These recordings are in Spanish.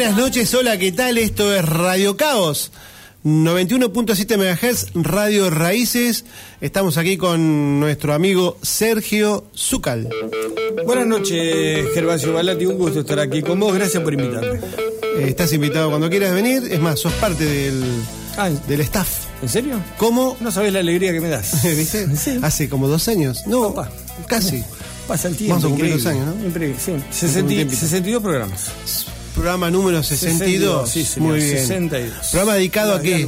Buenas noches, hola, ¿qué tal? Esto es Radio Caos. 91.7 MHz, Radio Raíces. Estamos aquí con nuestro amigo Sergio Zúcal. Buenas noches, Gervasio Balati. Un gusto estar aquí con vos. Gracias por invitarme. Eh, estás invitado cuando quieras venir. Es más, sos parte del, Ah, del staff. ¿En serio? ¿Cómo? No sabés la alegría que me das. ¿Viste? Sí. Hace como dos años. No, Papá. casi. Pasa el tiempo. Vamos a cumplir dos años, ¿no? Increíble, sí. un 60 tiempito. 62 programas. Programa número 62. Sí, señor, Muy bien. 62. Programa dedicado a qué?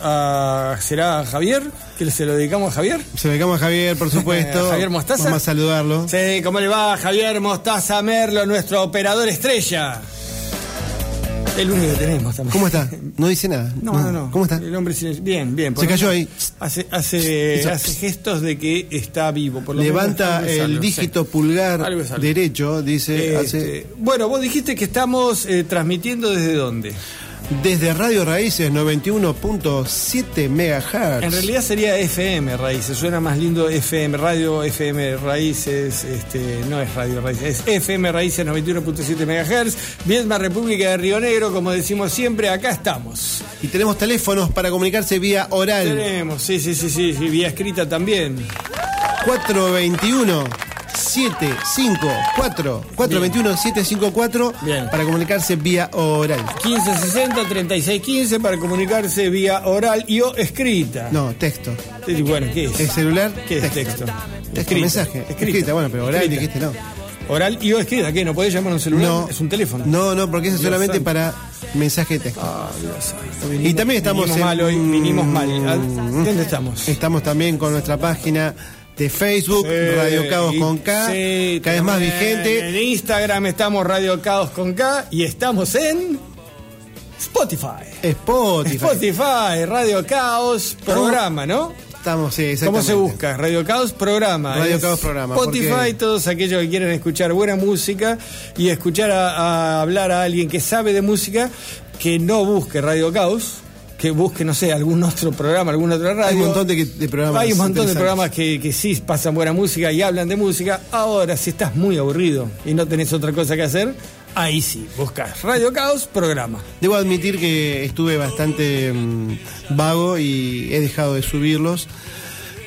A- ¿Será Javier? ¿Que se lo dedicamos a Javier? Se lo dedicamos a Javier, por supuesto. Javier Mostaza. Vamos a saludarlo. Sí, ¿cómo le va Javier Mostaza Merlo, nuestro operador estrella? El único que tenemos también. ¿Cómo está? No dice nada. No, no, no. ¿Cómo está? El hombre silencio- Bien, bien. Se cayó ahí. Hace, hace, hace gestos de que está vivo. Por lo Levanta menos el dígito sí. pulgar derecho, dice, Este, hace- Bueno, vos dijiste que estamos eh, transmitiendo desde dónde. Desde Radio Raíces 91.7 MHz. En realidad sería FM Raíces, suena más lindo FM, Radio FM Raíces, este, no es Radio Raíces, es FM Raíces 91.7 MHz, Viedma República de Río Negro, como decimos siempre, acá estamos. Y tenemos teléfonos para comunicarse vía oral. Tenemos, sí, sí, sí, sí, sí, vía escrita también. 421 754 421 754 Bien. para comunicarse vía oral. 1560-3615 para comunicarse vía oral y o escrita. No, texto. Bueno, ¿qué es? ¿Es celular? ¿Qué es texto? Texto, Escrita. mensaje. Escrita. Escrita, bueno, pero oral Escrita. dijiste no. Oral y o escrita, ¿qué? ¿No podés llamar a un celular? No. Es un teléfono. No, no, porque eso es Dios solamente santo. para mensaje de texto. Ah, Dios santo. Y también estamos vinimos en- mal hoy, vinimos mal. ¿A- ¿Dónde estamos? Estamos también con nuestra página de Facebook, Sí, Radio Caos con K, sí, cada vez más vigente. En Instagram estamos Radio Caos con K y estamos en Spotify. Spotify. Spotify, Radio Caos, programa, ¿no? Estamos, sí, ¿Cómo exactamente. se busca? Radio Caos Programa. Radio Es Caos Programa, Spotify, todos aquellos que quieren escuchar buena música y escuchar a, a hablar a alguien que sabe de música, que no busque Radio Caos, que busque, no sé, algún otro programa, alguna otra radio. Hay un montón de, que- de programas. Hay un montón de programas que, que sí pasan buena música y hablan de música. Ahora, si estás muy aburrido y no tenés otra cosa que hacer, ahí sí, buscas Radio Caos Programa. Debo admitir que estuve bastante mm, vago y he dejado de subirlos.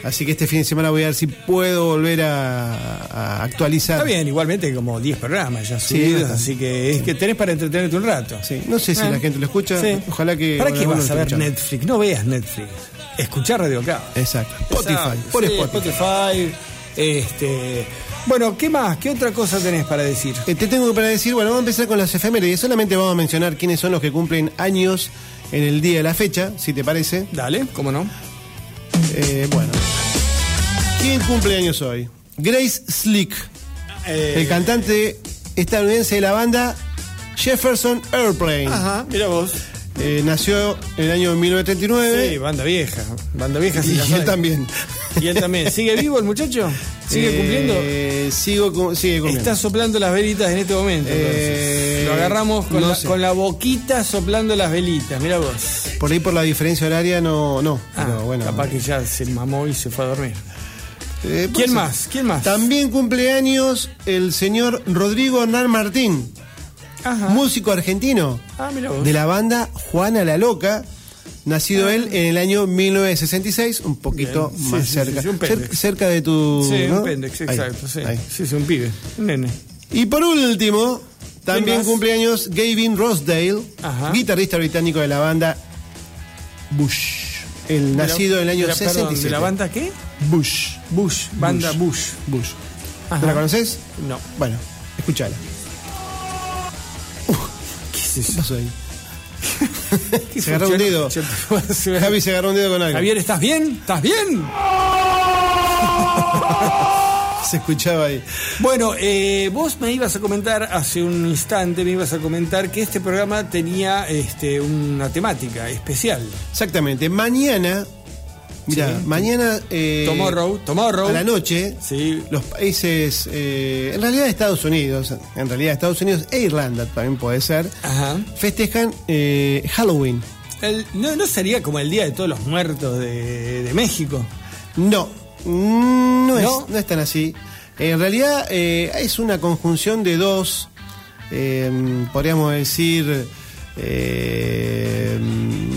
Así que este fin de semana voy a ver si puedo volver a, a actualizar. Está bien, igualmente como 10 programas ya Sí, subidos, bastante. así que es que tenés para entretenerte un rato. Sí, no sé si Ah, la gente lo escucha. sí. Ojalá que. ¿Para qué vas a ver escuchando. Netflix? No veas Netflix. Escuchar Radio Caos. Exacto. Spotify. Exacto, Por sí, Spotify. Spotify, Este, bueno, ¿qué más? ¿Qué otra cosa tenés para decir? Eh, te tengo para decir, bueno, vamos a empezar con las efemérides. Solamente vamos a mencionar quiénes son los que cumplen años en el día de la fecha, si te parece. Dale, ¿cómo no? Eh, bueno. ¿Quién cumple años hoy? Grace Slick, Eh, el cantante estadounidense de la banda Jefferson Airplane. Ajá, mira vos. Eh, nació en el año 1939. Sí, banda vieja. Banda vieja, sí. y él también. Y él también. ¿Sigue vivo el muchacho? ¿Sigue Eh, cumpliendo? Sigo, sigue cumpliendo. Está soplando las velitas en este momento. Eh, Lo agarramos con, no la, sé. con la boquita soplando las velitas. Mira vos. Por ahí por la diferencia horaria no, no. Ah, pero bueno. capaz que ya se mamó y se fue a dormir. Eh, ¿Quién ser. más? ¿Quién más? También cumple años el señor Rodrigo Hernán Martín, Ajá. músico argentino Ah, de la banda Juana la Loca, Nacido él en el año 1966, un poquito Bien. Sí, más sí, cerca. sí, un Cer- cerca de tu. Sí, ¿no? un pendex, exacto. sí. ahí. sí, sí, un pibe, un nene. Y por último, también cumpleaños Gavin Rossdale, Ajá. guitarrista británico de la banda Bush. El nacido en el año De la- perdón, 67. ¿De la banda qué? Bush. Bush, banda Bush. Bush. ¿No la conoces? No. Bueno, escúchala. ¿Qué es ¿Qué eso? pasó ahí? ¿Qué Se agarró un dedo. Javi se agarró un dedo con algo. Javier, ¿estás bien? ¿Estás bien? Se escuchaba ahí. Bueno, eh, vos me ibas a comentar hace un instante, me ibas a comentar que este programa tenía este, una temática especial. Exactamente. Mañana, mira, Sí. mañana. eh, tomorrow, tomorrow. A la noche, Sí. los países, eh, en realidad Estados Unidos, en realidad Estados Unidos e Irlanda también puede ser, Ajá. festejan eh, Halloween. El- no, ¿No sería como el Día de Todos los Muertos de, de México? No, no, ¿No? Es, no es tan así. En realidad eh, es una conjunción de dos, eh, podríamos decir, eh,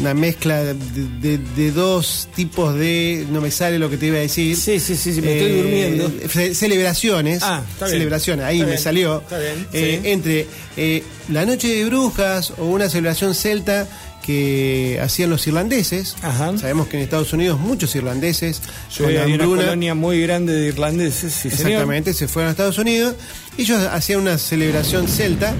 una mezcla de, de- de dos tipos de, no me sale lo que te iba a decir. Sí, sí, sí, sí, me estoy durmiendo. ce- Celebraciones, Ah, está bien. celebraciones, ahí Está me bien, salió. está bien, eh, sí. Entre eh, la noche de brujas o una celebración celta que hacían los irlandeses. Ajá. Sabemos que en Estados Unidos muchos irlandeses Sí, con hay una colonia muy grande de irlandeses, sí, señor. Exactamente, se fueron a Estados Unidos. Ellos hacían una celebración celta.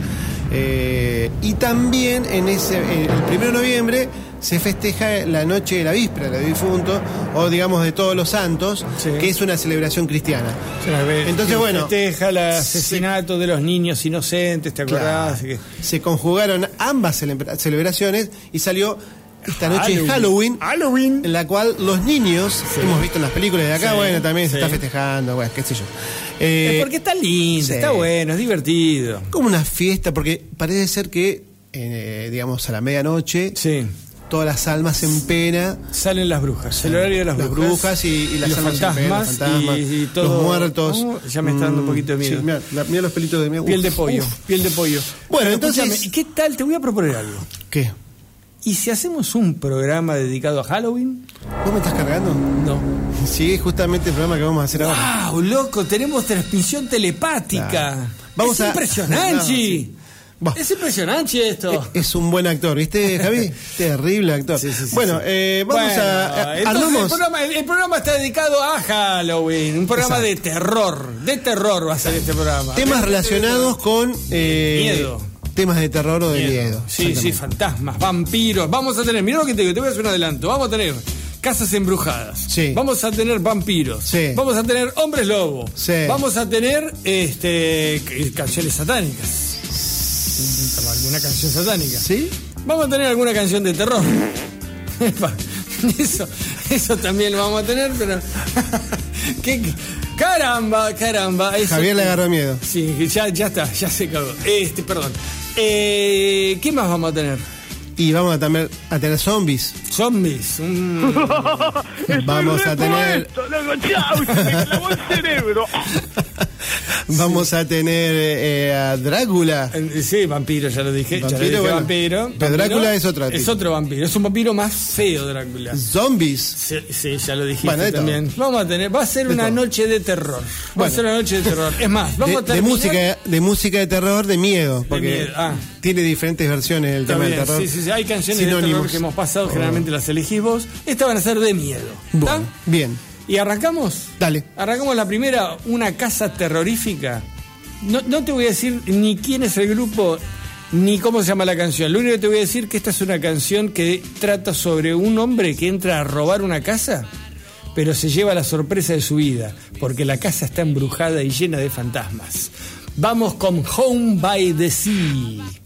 eh, y también en ese eh, el 1 de noviembre se festeja la noche de la víspera del difunto, o digamos de todos los santos, Sí. que es una celebración cristiana. Ver, Entonces, bueno, Festeja el asesinato de los niños inocentes, ¿te acordás? Claro. Se conjugaron ambas celebra- celebraciones y salió esta noche de Halloween. Halloween. En la cual los niños, hemos visto en las películas de acá, Sí, bueno, también se está festejando, bueno, qué sé yo. Eh, Es porque está lindo, está bueno, es divertido. como una fiesta, porque parece ser que, eh, digamos, a la medianoche, Sí. Todas las almas en pena, Salen las brujas, el horario de las, las brujas y, y las los almas en pena, fantasmas, los fantasmas, y, y todo. los muertos. Oh, ya me está dando un poquito de miedo. sí, la- los pelitos de miedo. Piel de pollo, uf. piel de pollo. Bueno, Pero entonces- escúchame, ¿y ¿qué tal? Te voy a proponer algo. ¿Qué? ¿Y si hacemos un programa dedicado a Halloween? ¿Vos me estás cargando? No. Sí, justamente el programa que vamos a hacer ahora. ¡Wow, loco! Tenemos transmisión telepática. Claro. Vamos es a- impresionante. No, sí. Bah. Es impresionante esto. Es un buen actor, ¿viste, Javi? Terrible actor. Sí, sí, sí, bueno, eh, vamos Bueno, a. eh, entonces el, programa, el programa está dedicado a Halloween, un programa de terror. De terror va a ser este programa. Temas relacionados con. eh, Miedo. Temas de terror o de miedo. Sí, sí, fantasmas, vampiros. Vamos a tener, mira lo que te digo, te voy a hacer un adelanto. Vamos a tener casas embrujadas. Sí. Vamos a tener vampiros. Sí. Vamos a tener hombres lobo. Sí. Vamos a tener este canciones satánicas. ¿Alguna canción satánica? ¿Sí? Vamos a tener alguna canción de terror. Eso, eso también lo vamos a tener, pero. ¿Qué- qué? caramba, caramba. eso- Javier le agarró miedo. Sí, ya, ya está, ya se cagó. Este, perdón. Eh, ¿Qué más vamos a tener? Y vamos a, también a tener zombies. Zombies. mm, Vamos a tener. Loco, chau, se me clavó el cerebro. Vamos a tener eh, a Drácula. eh, sí, vampiro, ya lo dije. ya lo Vampiro, dije, bueno. vampiro. Pero Vampiro Drácula es otro Es otro vampiro. Es un vampiro más feo, Drácula. Zombies. Sí, sí, ya lo dijiste Bueno, de todo. también. Vamos a tener, va a ser De una todo. noche de terror. Va Bueno. a ser una noche de terror. Es más, vamos De, a de terminar. música, de música de terror, de miedo. Porque miedo, ah. tiene diferentes versiones el Está tema bien, del terror. sí, sí, sí, hay canciones de terror que hemos pasado, generalmente las elegís vos. Estas van a ser de miedo. ¿Está? Bueno, bien. ¿Y arrancamos? Dale. Arrancamos la primera, una casa terrorífica. No, no te voy a decir ni quién es el grupo ni cómo se llama la canción. Lo único que te voy a decir que esta es una canción que trata sobre un hombre que entra a robar una casa, pero se lleva la sorpresa de su vida, porque la casa está embrujada y llena de fantasmas. Vamos con Home by the Sea.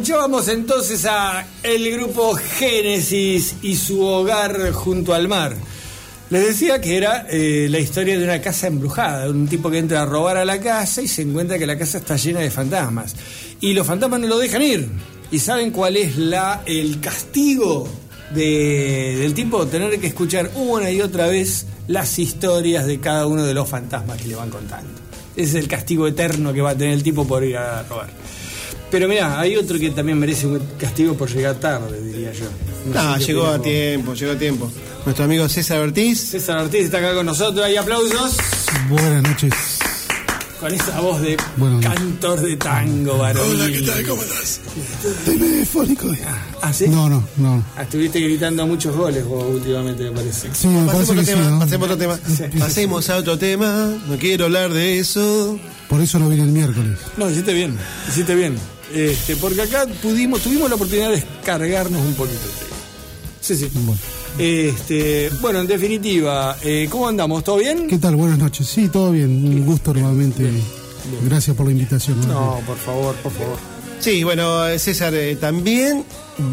Escuchábamos entonces a el grupo Génesis y su hogar junto al mar. Les decía que era eh, la historia de una casa embrujada, un tipo que entra a robar a la casa y se encuentra que la casa está llena de fantasmas. Y los fantasmas no lo dejan ir. ¿Y saben cuál es la, el castigo de- del tipo? Tener que escuchar una y otra vez las historias de cada uno de los fantasmas que le van contando. Ese es el castigo eterno que va a tener el tipo por ir a robar. Pero mira, hay otro que también merece un castigo por llegar tarde, diría yo. No, sé qué llegó a tiempo, llegó a tiempo. Nuestro amigo César Ortiz. César Ortiz está acá con nosotros, hay aplausos. Buenas noches. Con esa voz de Bueno, cantor de tango, varón. ¿Cómo estás? Estoy medio fónico. ¿Ah, sí? No, no, no. Ah, estuviste gritando muchos goles vos últimamente, me parece. Sí, me Pasemos parece a otro que sí, tema, ¿no? pasemos a otro tema. Pasemos a otro tema. No quiero hablar de eso. Por eso no vine el miércoles. No, hiciste bien, hiciste bien. Este, porque acá pudimos, tuvimos la oportunidad de descargarnos un poquito. Sí, sí. Bueno. Este, bueno, en definitiva, eh, ¿cómo andamos? ¿Todo bien? ¿Qué tal? Buenas noches. Sí, todo bien. Un gusto nuevamente. Gracias por la invitación. ¿no? No, por favor, por favor. Sí, bueno, César eh, también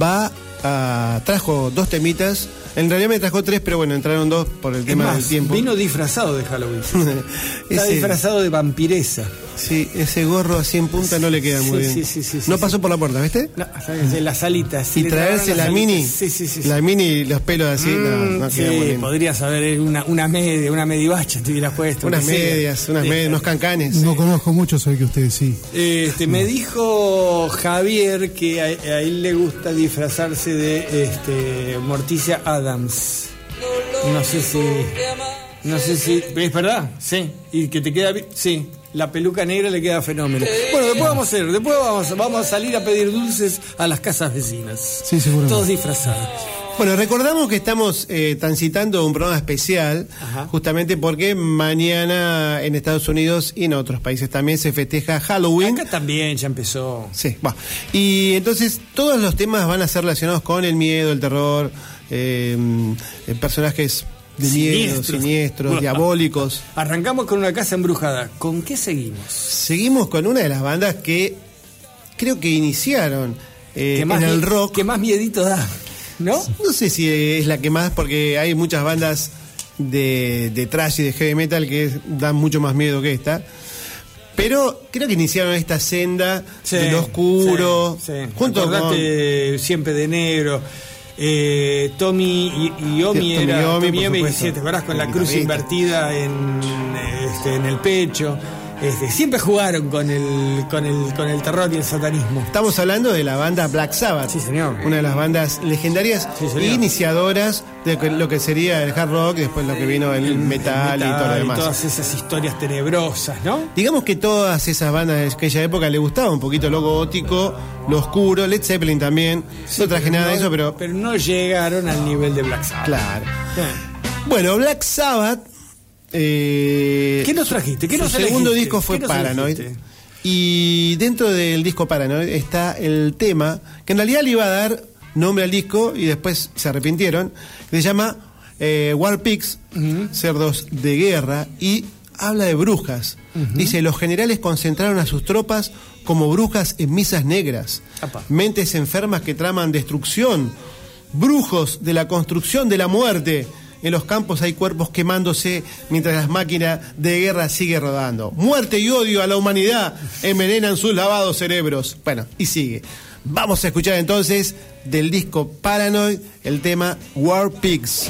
va a. trajo dos temitas. En realidad me trajo tres, pero bueno, entraron dos por el Es tema más, del tiempo. vino disfrazado de Halloween. Está Ese- disfrazado de vampiresa. Sí, ese gorro así en punta no le queda muy Sí, bien. sí, sí, sí, no sí, pasó sí. por la puerta, ¿viste? No, de las alitas. sí, y traerse la mini. alitas. Sí, sí, sí. sí. La mini y los pelos así, no, Mm, no sí, queda muy bien. podrías haber una, una media, una medivacha te hubieras puesto. Unas medias, unas medias, unos cancanes. No conozco mucho, sé que ustedes sí. Este, me dijo Javier que a, a él le gusta disfrazarse de este, Morticia Adams. No sé si. No sé si. ¿Es verdad? Sí. Y que te queda. bi- Sí. La peluca negra le queda fenómeno. Bueno, después vamos a hacer. Después vamos, vamos a salir a pedir dulces a las casas vecinas. Sí, seguramente. Todos disfrazados. Bueno, recordamos que estamos eh, transitando un programa especial, Ajá. justamente porque mañana en Estados Unidos y en otros países también se festeja Halloween. Acá también ya empezó. Sí, va. Y entonces todos los temas van a ser relacionados con el miedo, el terror, eh, eh, personajes de miedo, Siniestros. siniestros, diabólicos. Arrancamos con una casa embrujada. ¿Con qué seguimos? Seguimos con una de las bandas que creo que iniciaron eh, ¿Qué más en el rock. ¿Qué más miedito da? ¿No? No sé si es la que más, porque hay muchas bandas de, de thrash y de heavy metal que dan mucho más miedo que esta. Pero creo que iniciaron esta senda Sí, de lo oscuro, sí, sí. junto con siempre de negro. Eh, Tommy y, y Omi era Tommy por Iommi, supuesto. sí, ¿te acordás? Con la cruz invertida en, este, en el pecho. Este, siempre jugaron con el, con, el, con el terror y el satanismo. Estamos hablando de la banda Black Sabbath, Sí, señor. una de las bandas legendarias Sí, señor. iniciadoras de lo que sería el hard rock después lo que vino el, metal, y todo lo demás. todas esas historias tenebrosas, ¿no? Digamos que todas esas bandas de aquella época le gustaba un poquito lo gótico, lo oscuro, Led Zeppelin también, no traje nada de eso, pero Pero no llegaron al nivel de Black Sabbath. claro. Bueno, Black Sabbath. Eh, ¿Qué nos trajiste? ¿Qué su nos segundo elegiste? disco fue ¿Qué nos Paranoid. elegiste? Y dentro del disco Paranoid está el tema que en realidad le iba a dar nombre al disco y después se arrepintieron. Que se llama eh, War Pigs, cerdos de guerra, y habla de brujas. Dice: Los generales concentraron a sus tropas como brujas en misas negras, Apa. mentes enfermas que traman destrucción, brujos de la construcción de la muerte. En los campos hay cuerpos quemándose mientras la máquina de guerra sigue rodando. Muerte y odio a la humanidad envenenan sus lavados cerebros. Bueno, y sigue. Vamos a escuchar entonces del disco Paranoid el tema War Pigs.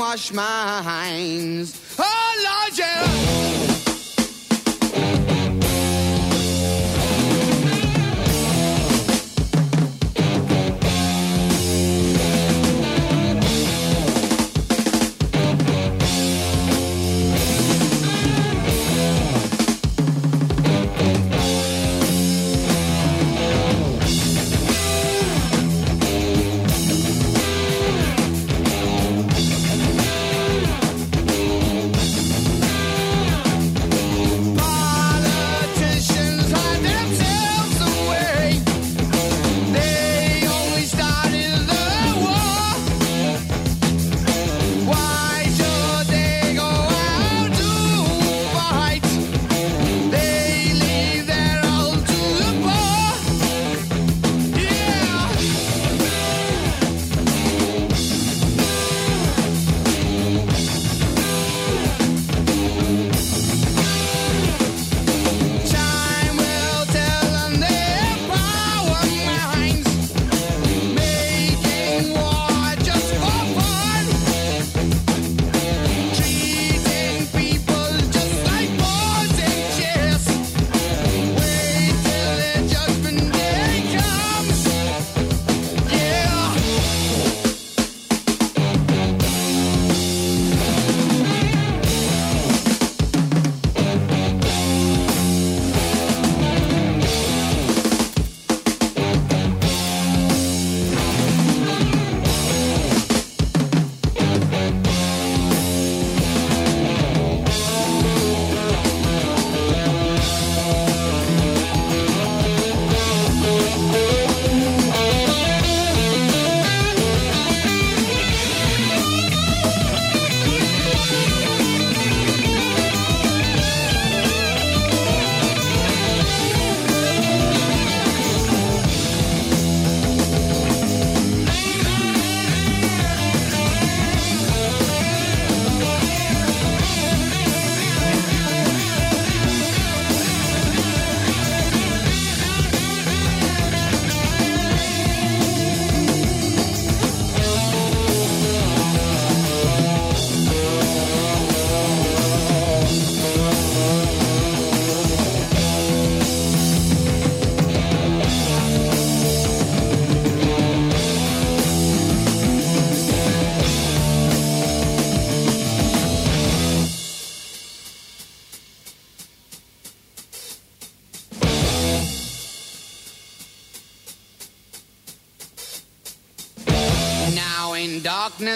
wash my hands.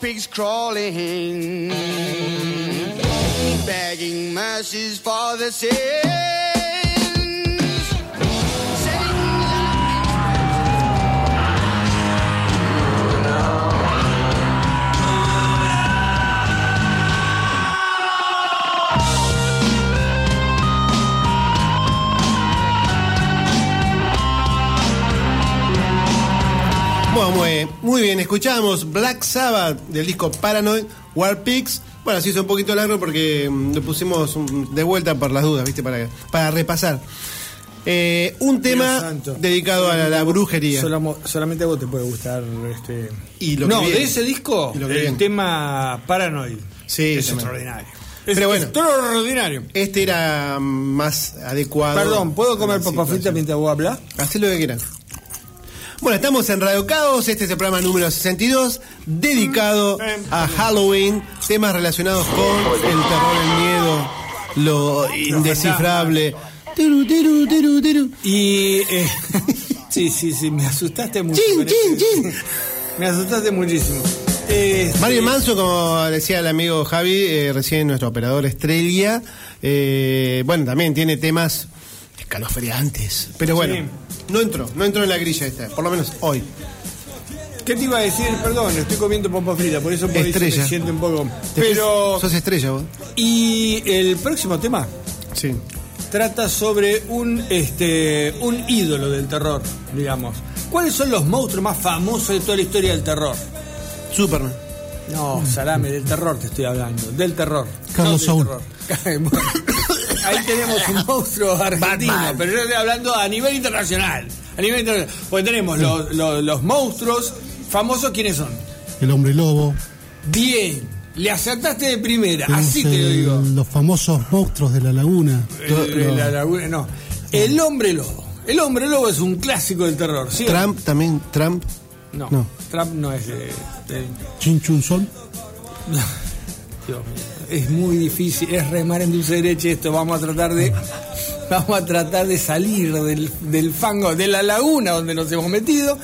pigs crawling, begging mercies for the. Saying Bueno, muy, muy bien, escuchamos Black Sabbath del disco Paranoid, War Pigs. Bueno, se hizo un poquito largo porque mm, lo pusimos de vuelta por las dudas, ¿viste? Para, para repasar. Eh, un tema santo. dedicado a la, la brujería. Solamente a vos te puede gustar este. Y lo que no, viene. de ese disco, Y lo que el viene. tema Paranoid. Sí, es también. extraordinario. Es Pero bueno. extraordinario. Este era mm, más adecuado. Perdón, ¿puedo comer a la papas fritas situación. mientras vos hablas? Hacé lo que quieras. Bueno, estamos en Radio Caos, este es el programa número 62, dedicado a Halloween, temas relacionados con el terror, el miedo, lo indescifrable. Tiru, tiru, tiru, tiru. Y. eh, sí, sí, sí, me asustaste mucho. Chin, chin, ese- chin. Me asustaste muchísimo. Este, Mario Manso, como decía el amigo Javi, eh, recién nuestro operador estrella, eh, bueno, también tiene temas escalofriantes, pero bueno, Sí. No entró, no entró en la grilla esta, por lo menos hoy. ¿Qué te iba a decir? Perdón, estoy comiendo papas fritas, por eso por Estrella. me siente un poco. Pero. Sos estrella vos. Y el próximo tema Sí. trata sobre un este un ídolo del terror, digamos. ¿Cuáles son los monstruos más famosos de toda la historia del terror? Superman. No, salame, del terror te estoy hablando, del terror. Carlos no Saúl. terror. Ahí tenemos un monstruo argentino, pero yo estoy hablando a nivel internacional. A nivel internacional. Porque tenemos los, los- los monstruos famosos, ¿quiénes son? El hombre lobo. Bien, le acertaste de primera, tenemos así te lo digo. Los famosos monstruos de la laguna. El, el- la laguna, no. El hombre lobo. El hombre lobo es un clásico del terror, ¿sí? no? Trump también, Trump. No, No. Trump no es de, de- Chin Chun Son. Dios mío, es muy difícil, es remar en dulce derecho esto, vamos a tratar de vamos a tratar de salir del, del fango, de la laguna donde nos hemos metido,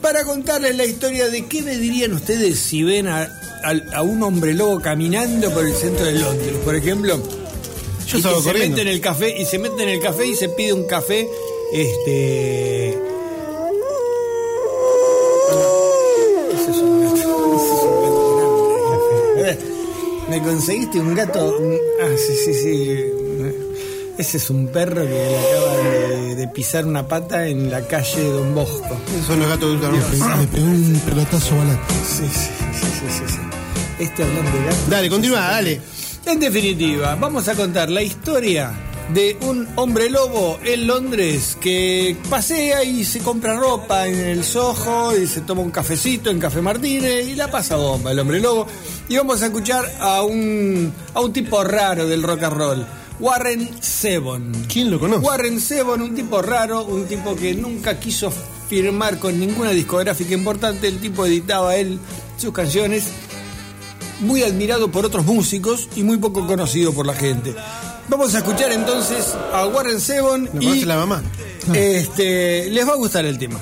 para contarles la historia de qué me dirían ustedes si ven a, a- a un hombre lobo caminando por el centro de Londres, por ejemplo. Yo y que salgo se mete en el café y se mete en el café y se pide un café este Ese es un gato. Ese es un gato grande. Me conseguiste un gato. Ah, sí, sí, sí. Ese es un perro que le acaba de, de pisar una pata en la calle de Don Bosco. Son los gatos de Ultramar. Le pegó un pelotazo balat. Sí, sí, sí, sí, sí, sí. Este hablando de gato. Dale, continúa, dale. En definitiva, vamos a contar la historia de un hombre lobo en Londres que pasea y se compra ropa en el Soho y se toma un cafecito en Café Martínez y la pasa bomba el hombre lobo. Y vamos a escuchar a un, a un tipo raro del rock and roll, Warren Zevon. ¿Quién lo conoce? Warren Zevon, un tipo raro, un tipo que nunca quiso firmar con ninguna discográfica importante, el tipo editaba él sus canciones muy admirado por otros músicos y muy poco conocido por la gente. Vamos a escuchar entonces a Warren Zevon ¿Lo y la mamá? este les va a gustar el tema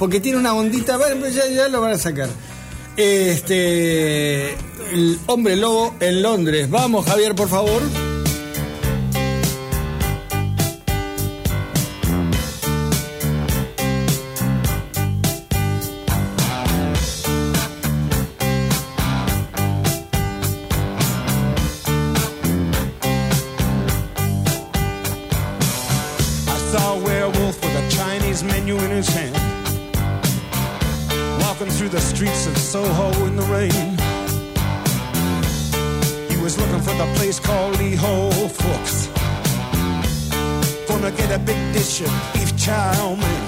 porque tiene una ondita, bueno, pues ya, ya lo van a sacar. Este el hombre lobo en Londres. Vamos, Javier, por favor. Streets of Soho in the rain. He was looking for the place called Lee Ho Fooks. Gonna get a big dish of beef chow mein.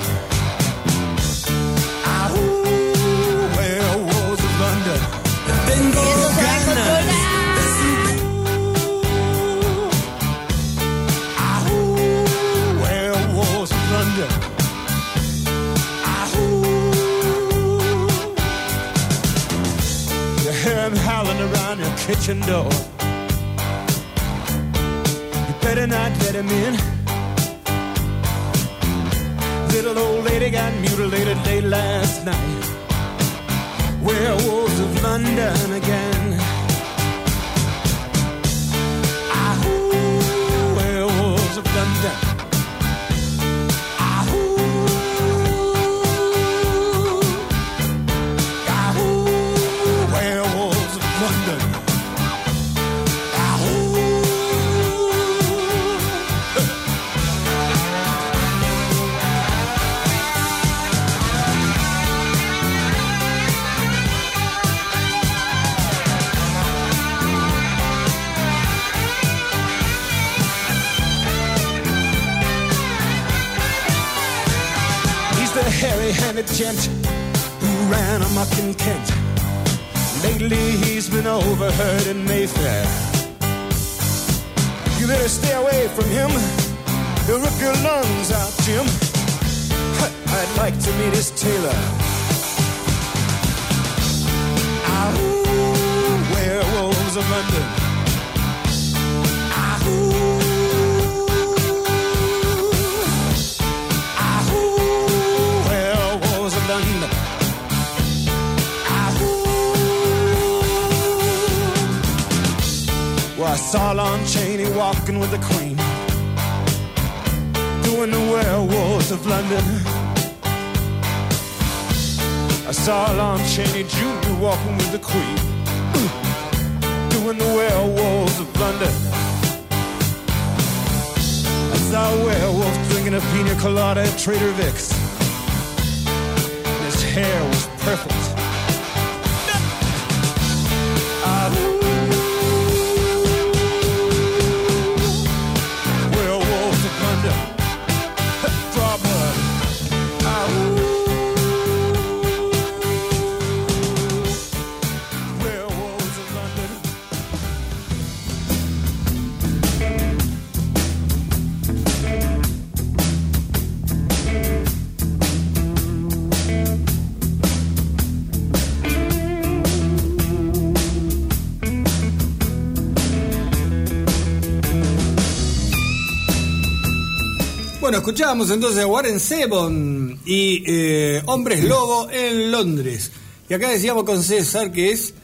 Escuchábamos entonces a Warren Zevon y eh, Hombres Lobo en Londres. Y acá decíamos con César que es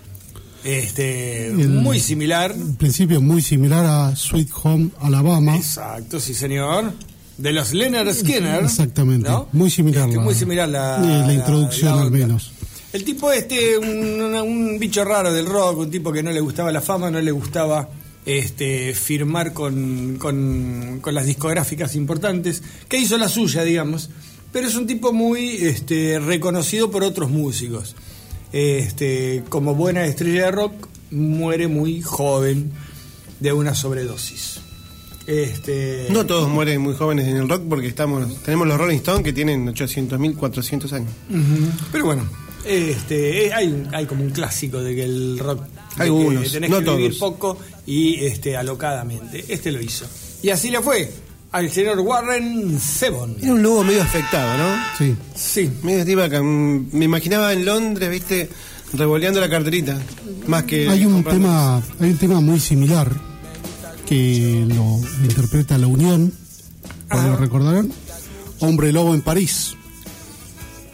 este El- muy similar. En principio muy similar a Sweet Home Alabama. Exacto, sí señor. De los Leonard Skinner. Exactamente, ¿no? muy similar Este, la- muy similar la, eh, la introducción al menos. El tipo este, un bicho raro del rock, un tipo que no le gustaba la fama, no le gustaba este, firmar con, con, con las discográficas importantes, que hizo la suya, digamos, pero es un tipo muy este, reconocido por otros músicos. Este, como buena estrella de rock, muere muy joven de una sobredosis. Este, No todos mueren muy jóvenes en el rock porque estamos tenemos los Rolling Stones que tienen 800.000, 400 años. Pero bueno, este, eh, hay como un clásico de que el rock de que Algunos, tenés no que vivir todos. poco y este alocadamente. Este lo hizo. Y así le fue al señor Warren Zevon. Era un lobo medio afectado, ¿no? Sí. Sí. Medio tipo acá, mm, me imaginaba en Londres, viste, revoleando la carterita. Más que. Hay un tema, hay un tema muy similar que lo interpreta La Unión, lo recordarán. Hombre Lobo en París.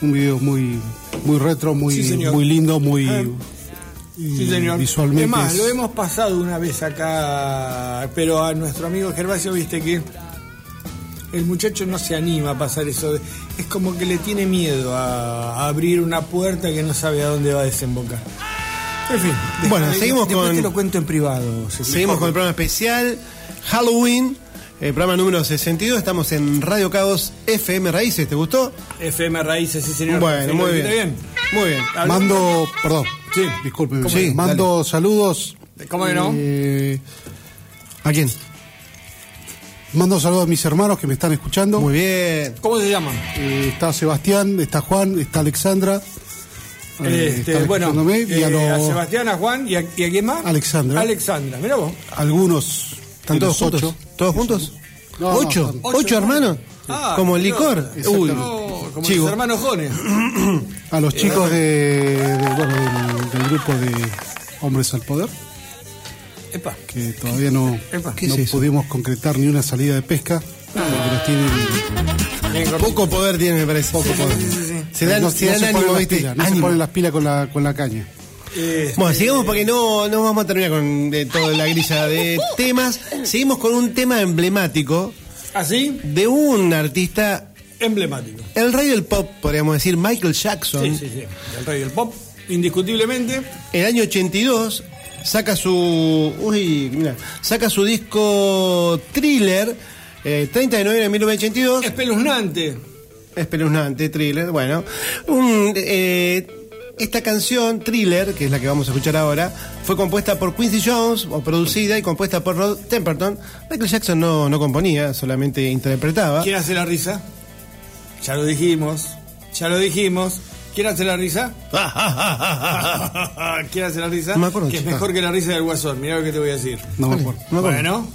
Un video muy, muy retro, muy, Sí, muy lindo, muy Ah, Sí, señor. visualmente. Es más, es- lo hemos pasado una vez acá, pero a nuestro amigo Gervasio, viste que el muchacho no se anima a pasar eso. Es como que le tiene miedo a, abrir una puerta que no sabe a dónde va a desembocar. En fin. Bueno, seguimos después con- te lo cuento en privado. Seguimos con el programa especial Halloween, el programa número 62. Estamos en Radio Cabos FM Raíces. ¿Te gustó? FM Raíces, sí, señor. Bueno, Sí, muy ¿lo bien. Muy bien. Mando, perdón, Sí. disculpe, Sí, mando saludos. ¿Cómo que no? eh, ¿A quién? mando saludos a mis hermanos que me están escuchando. Muy bien. ¿Cómo se llama? Eh, está Sebastián, está Juan, está Alexandra. eh, Este, bueno, y a eh, a Sebastián, a Juan y a, y a quién más? Alexandra. Alexandra, mira vos. algunos ¿Están todos juntos? ¿Todos juntos? No, no, ¿Ocho? ¿Ocho, hermanos? Ah, Como el licor. Uy. Como los hermanos Jones. A los chicos de, de- bueno, del, del grupo de Hombres al Poder. Epa. que todavía no, Epa. ¿Qué no es pudimos concretar ni una salida de pesca. porque los tienen-. Poco poder tiene, me parece. Poco poder. Se dan, no, se no dan se ánimo, ponen las ¿viste? pilas, no se ponen las pilas con la, con la caña. Eh, Bueno, sigamos porque no, no vamos a terminar con eh, toda la grilla de temas. Seguimos con un tema emblemático así, de un artista, emblemático. el rey del pop, podríamos decir, Michael Jackson. Sí, sí, sí. El rey del pop, indiscutiblemente. El año 82 saca su. Uy, mira, saca su disco Thriller, eh, 30 de noviembre de 1982. Espeluznante. Espeluznante, thriller. Bueno, un, eh, esta canción, Thriller, que es la que vamos a escuchar ahora, fue compuesta por Quincy Jones, o producida y compuesta por Rod Temperton. Michael Jackson no, no componía, solamente interpretaba. ¿Quién hace la risa? Ya lo dijimos. Ya lo dijimos. ¿Quién hace la risa? ¿Quién hace la risa? No me acuerdo, que es mejor que la risa del guasón. Mirá lo que te voy a decir. No me acuerdo. No me acuerdo. Bueno,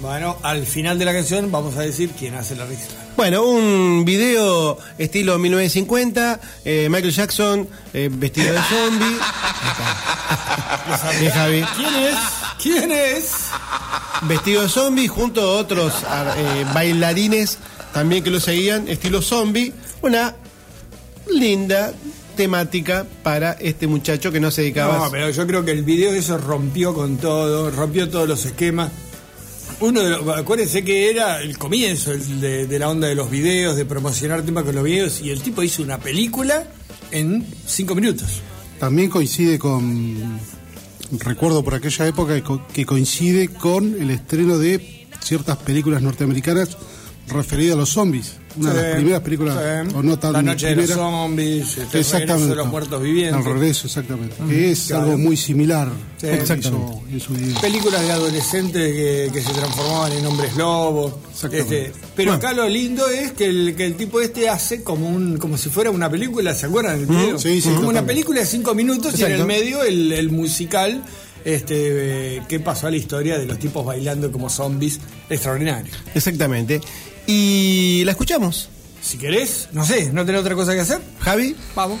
bueno, al final de la canción vamos a decir quién hace la risa. Bueno, un video estilo 1950, eh, Michael Jackson eh, vestido de zombie. Javi. ¿Quién es? ¿Quién es? Vestido de zombie junto a otros eh, bailarines también que lo seguían, estilo zombie. Una linda temática para este muchacho que no se dedicaba No, pero yo creo que el video eso rompió con todo, rompió todos los esquemas. Uno de los, acuérdense que era el comienzo el de, de la onda de los videos, de promocionar temas con los videos, y el tipo hizo una película en cinco minutos. También coincide con. Recuerdo por aquella época que coincide con el estreno de ciertas películas norteamericanas referidas a los zombies. Una de las primeras películas, sí. o no tan La noche de los zombies, este, el Exactamente. de los muertos vivientes. Al regreso, exactamente. Que es claro. algo muy similar. Sí, exactamente. hizo en su día. Películas de adolescentes que, que se transformaban en hombres lobos. Este, pero Bueno. acá lo lindo es que el, que el tipo este hace como un como si fuera una película, ¿se acuerdan del video? Sí, sí, como una película de cinco minutos y en el medio el, el musical este, eh, que pasó a la historia de los tipos bailando como zombies. Extraordinario. Exactamente. Y la escuchamos. Si querés, no sé, ¿no tenés otra cosa que hacer? Javi. Vamos.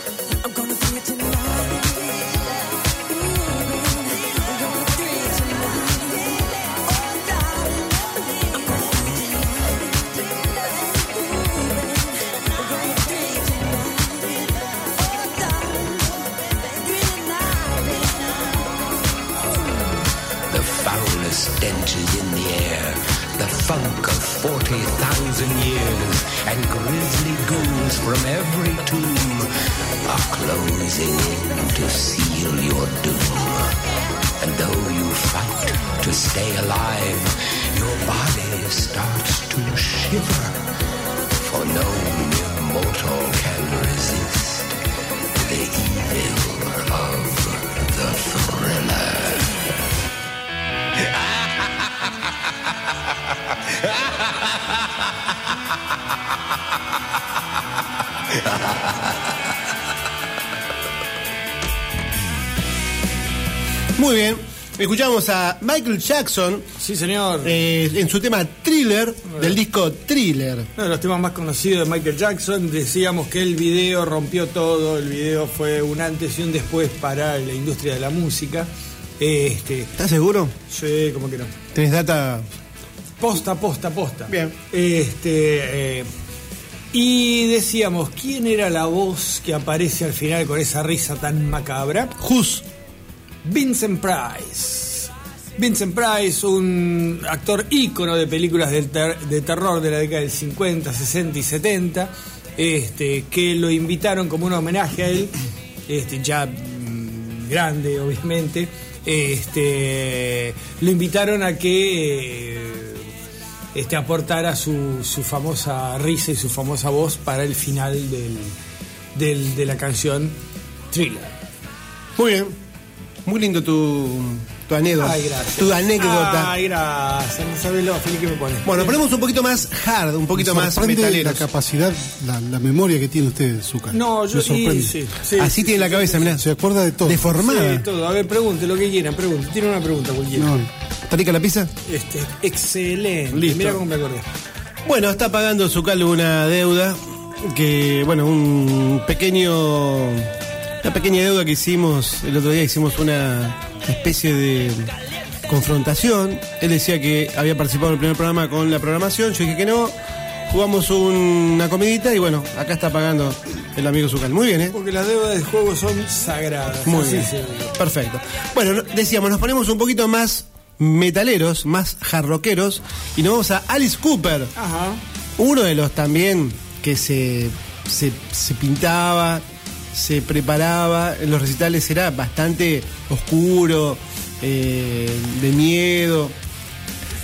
40,000 years, and grisly ghouls from every tomb are closing in to seal your doom. And though you fight to stay alive, your body starts to shiver, for no mortal can resist the evil Muy bien. Escuchamos a Michael Jackson. Sí, señor. en su tema Thriller, del disco Thriller. Uno de los temas más conocidos de Michael Jackson, decíamos que el video rompió todo, el video fue un antes y un después para la industria de la música. Este, ¿Estás seguro? sí, como que no. ¿Tenés data? Posta, posta, posta. Bien. Este, eh, y decíamos, ¿quién era la voz que aparece al final con esa risa tan macabra? Who's? Vincent Price. Vincent Price, un actor ícono de películas de, ter- de terror de la década del 50, 60 y 70, este, que lo invitaron como un homenaje a él, este, ya mm, grande obviamente, este, lo invitaron a que eh, este, aportara su, su famosa risa y su famosa voz para el final del, del- de la canción Thriller. Muy bien. Muy lindo tu, tu anécdota. Ay, gracias. Tu anécdota. Ay, gracias. No sabes lo feliz que me pones. Bueno, ponemos un poquito más hard, un poquito Me más metaleros. la capacidad, la, la memoria que tiene usted, Zucca. No, yo Me sorprende. y- sí, sí, Así sí, tiene la sí, cabeza, mirá. Se acuerda de todo. Deformada. Sí, todo. A ver, pregunte lo que quieran, pregunte. Tiene una pregunta cualquiera. No, ¿Está rica la pizza? Este, excelente. Listo. Mira cómo me acordé. Bueno, está pagando su calvo una deuda que, bueno, un pequeño, una pequeña deuda que hicimos el otro día, hicimos una especie de confrontación. Él decía que había participado en el primer programa con la programación, yo dije que no. Jugamos una comidita y bueno, acá está pagando el amigo Zucal. Muy bien, ¿eh? Porque las deudas de juego son sagradas. Muy bien. Perfecto. Bueno, no- decíamos, nos ponemos un poquito más metaleros, más jarroqueros y nos vamos a Alice Cooper. Ajá. Uno de los también que se, se, se pintaba, se preparaba en los recitales, era bastante oscuro, eh, de miedo.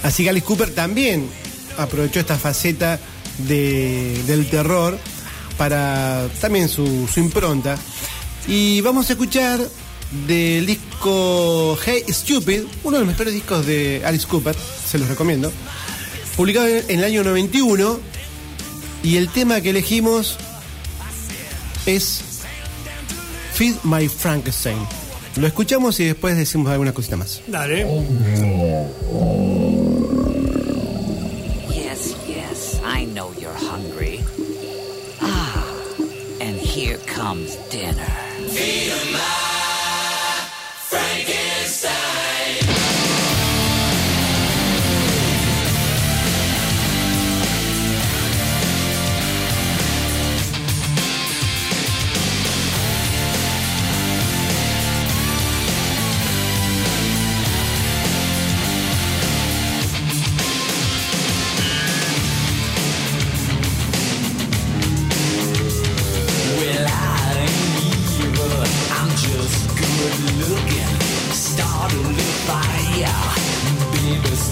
Así que Alice Cooper también aprovechó esta faceta de- del terror para también su, su impronta. Y vamos a escuchar del disco Hey Stupid, uno de los mejores discos de Alice Cooper, se los recomiendo, publicado en el año 91. Y el tema que elegimos es Feed My Frankenstein. Lo escuchamos y después decimos alguna cosita más. Dale. Yes, yes, I know you're hungry. Ah, and here comes dinner. Well, I ain't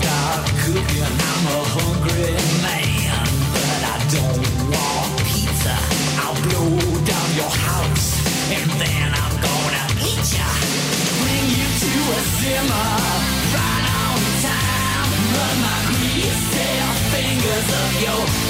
I'm a hungry man, but I don't want pizza. I'll blow down your house, and then I'm gonna eat ya. Bring you to a simmer, right on time. Run my greasy fingers up your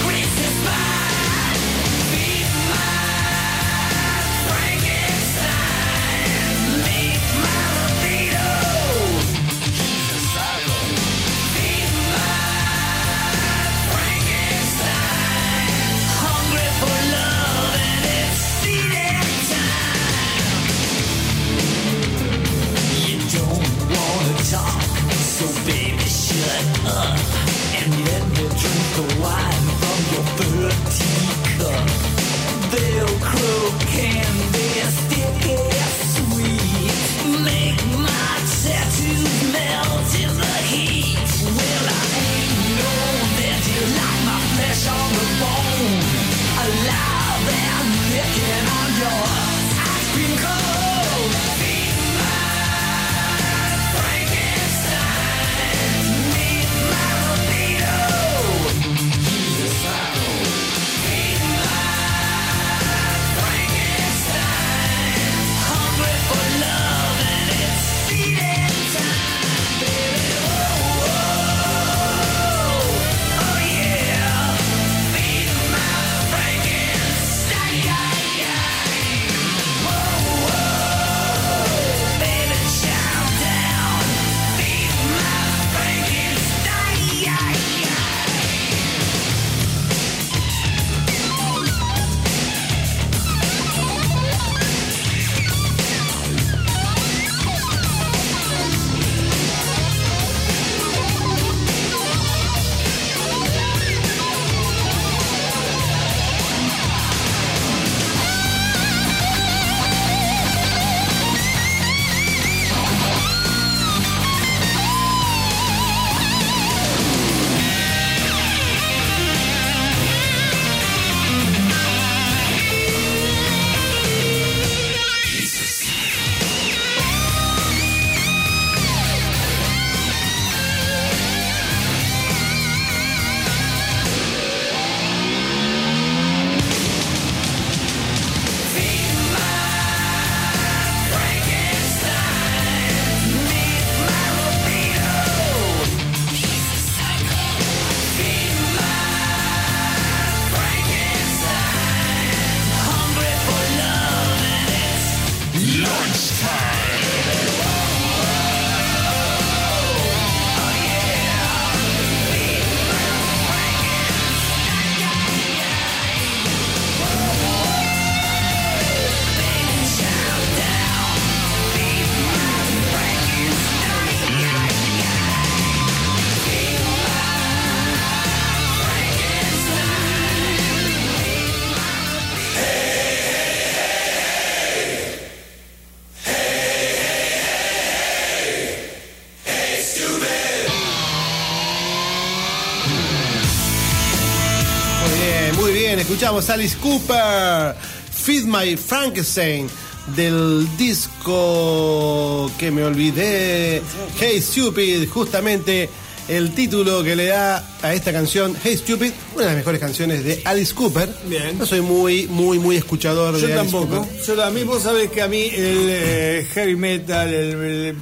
escuchamos Alice Cooper, Feed My Frankenstein, del disco que me olvidé, Hey Stupid, justamente el título que le da a esta canción, Hey Stupid, una de las mejores canciones de Alice Cooper. Bien. No soy muy, muy, muy escuchador Yo de Alice tampoco. Cooper. Yo a mí vos sabés que a mí el eh, heavy metal, el,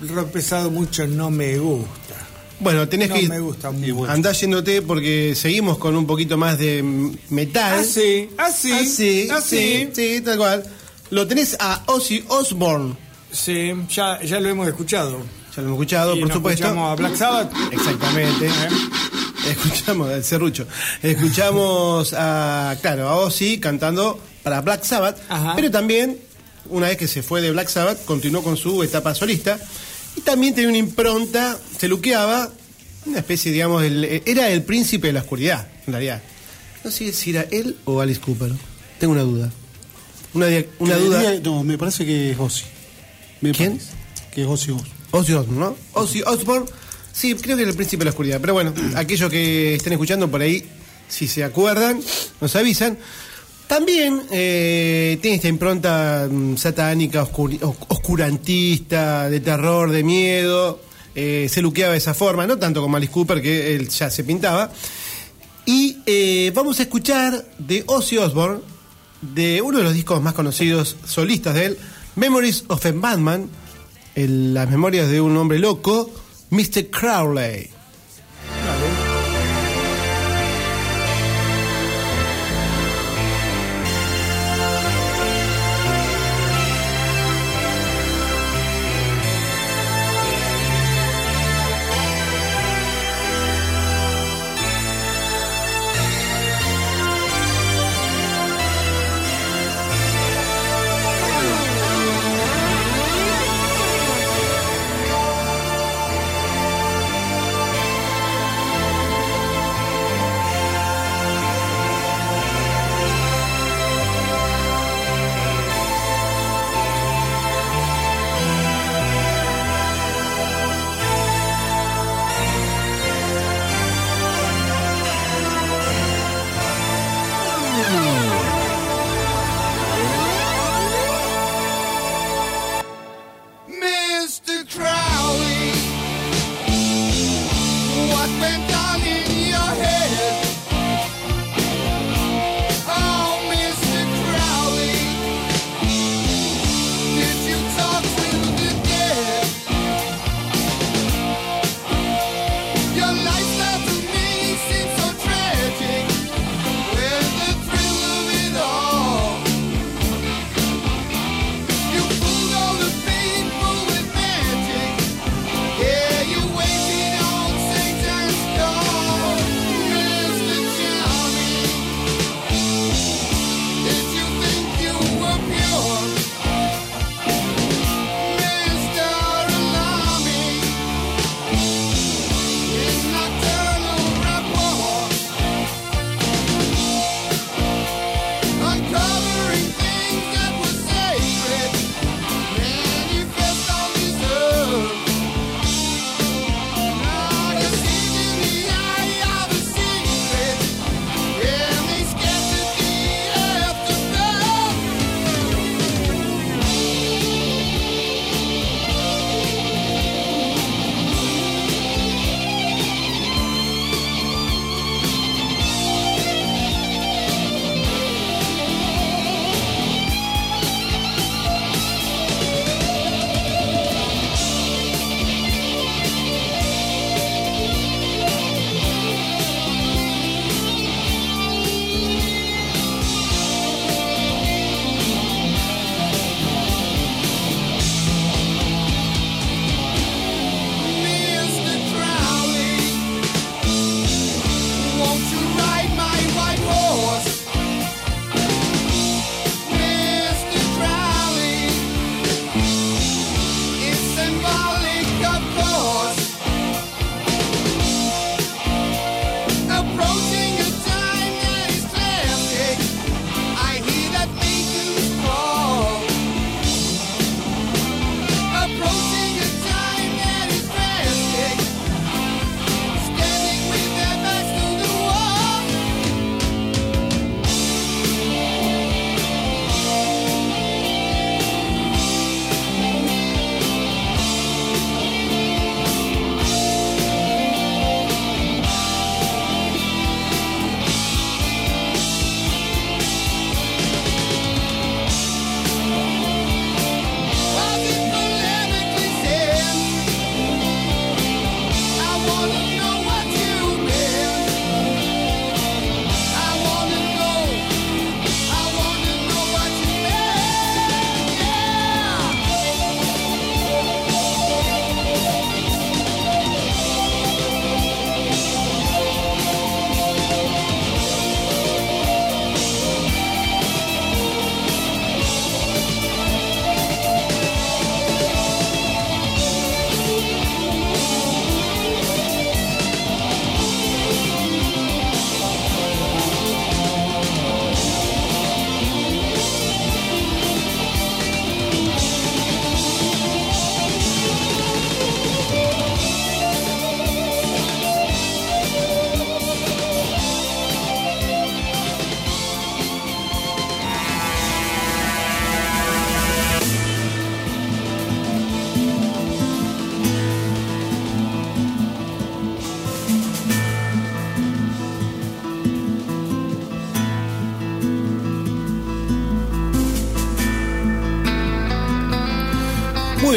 el rock pesado mucho no me gusta. Bueno, tenés No que me gusta mucho. andar yéndote porque seguimos con un poquito más de metal. Ah, sí, ah, sí, Así, ah, sí. sí, sí, tal cual. Lo tenés a Ozzy Osbourne. Sí, ya, ya lo hemos escuchado. Ya lo hemos escuchado, Y por nos supuesto. escuchamos a Black Sabbath. Exactamente. Escuchamos el serrucho. Escuchamos a, claro, a Ozzy cantando para Black Sabbath, Ajá. pero también, una vez que se fue de Black Sabbath, continuó con su etapa solista y también tenía una impronta, se luqueaba, una especie, digamos, era el príncipe de la oscuridad, en realidad. No sé si era él o Alice Cooper. Tengo una duda. Una, duda. No, me parece que es Ozzy. Me ¿Quién? Que es Ozzy Osbourne. Ozzy Osbourne, ¿no? Ozzy Osbourne, sí, creo que era el príncipe de la oscuridad. Pero bueno, aquellos que estén escuchando por ahí, si se acuerdan, nos avisan. También eh, tiene esta impronta mm, satánica, oscurantista, de terror, de miedo. eh, se luqueaba de esa forma, no tanto como Alice Cooper, que él ya se pintaba. Y eh, vamos a escuchar de Ozzy Osbourne, de uno de los discos más conocidos solistas de él, Memories of a Madman, el- las memorias de un hombre loco, Mr. Crowley.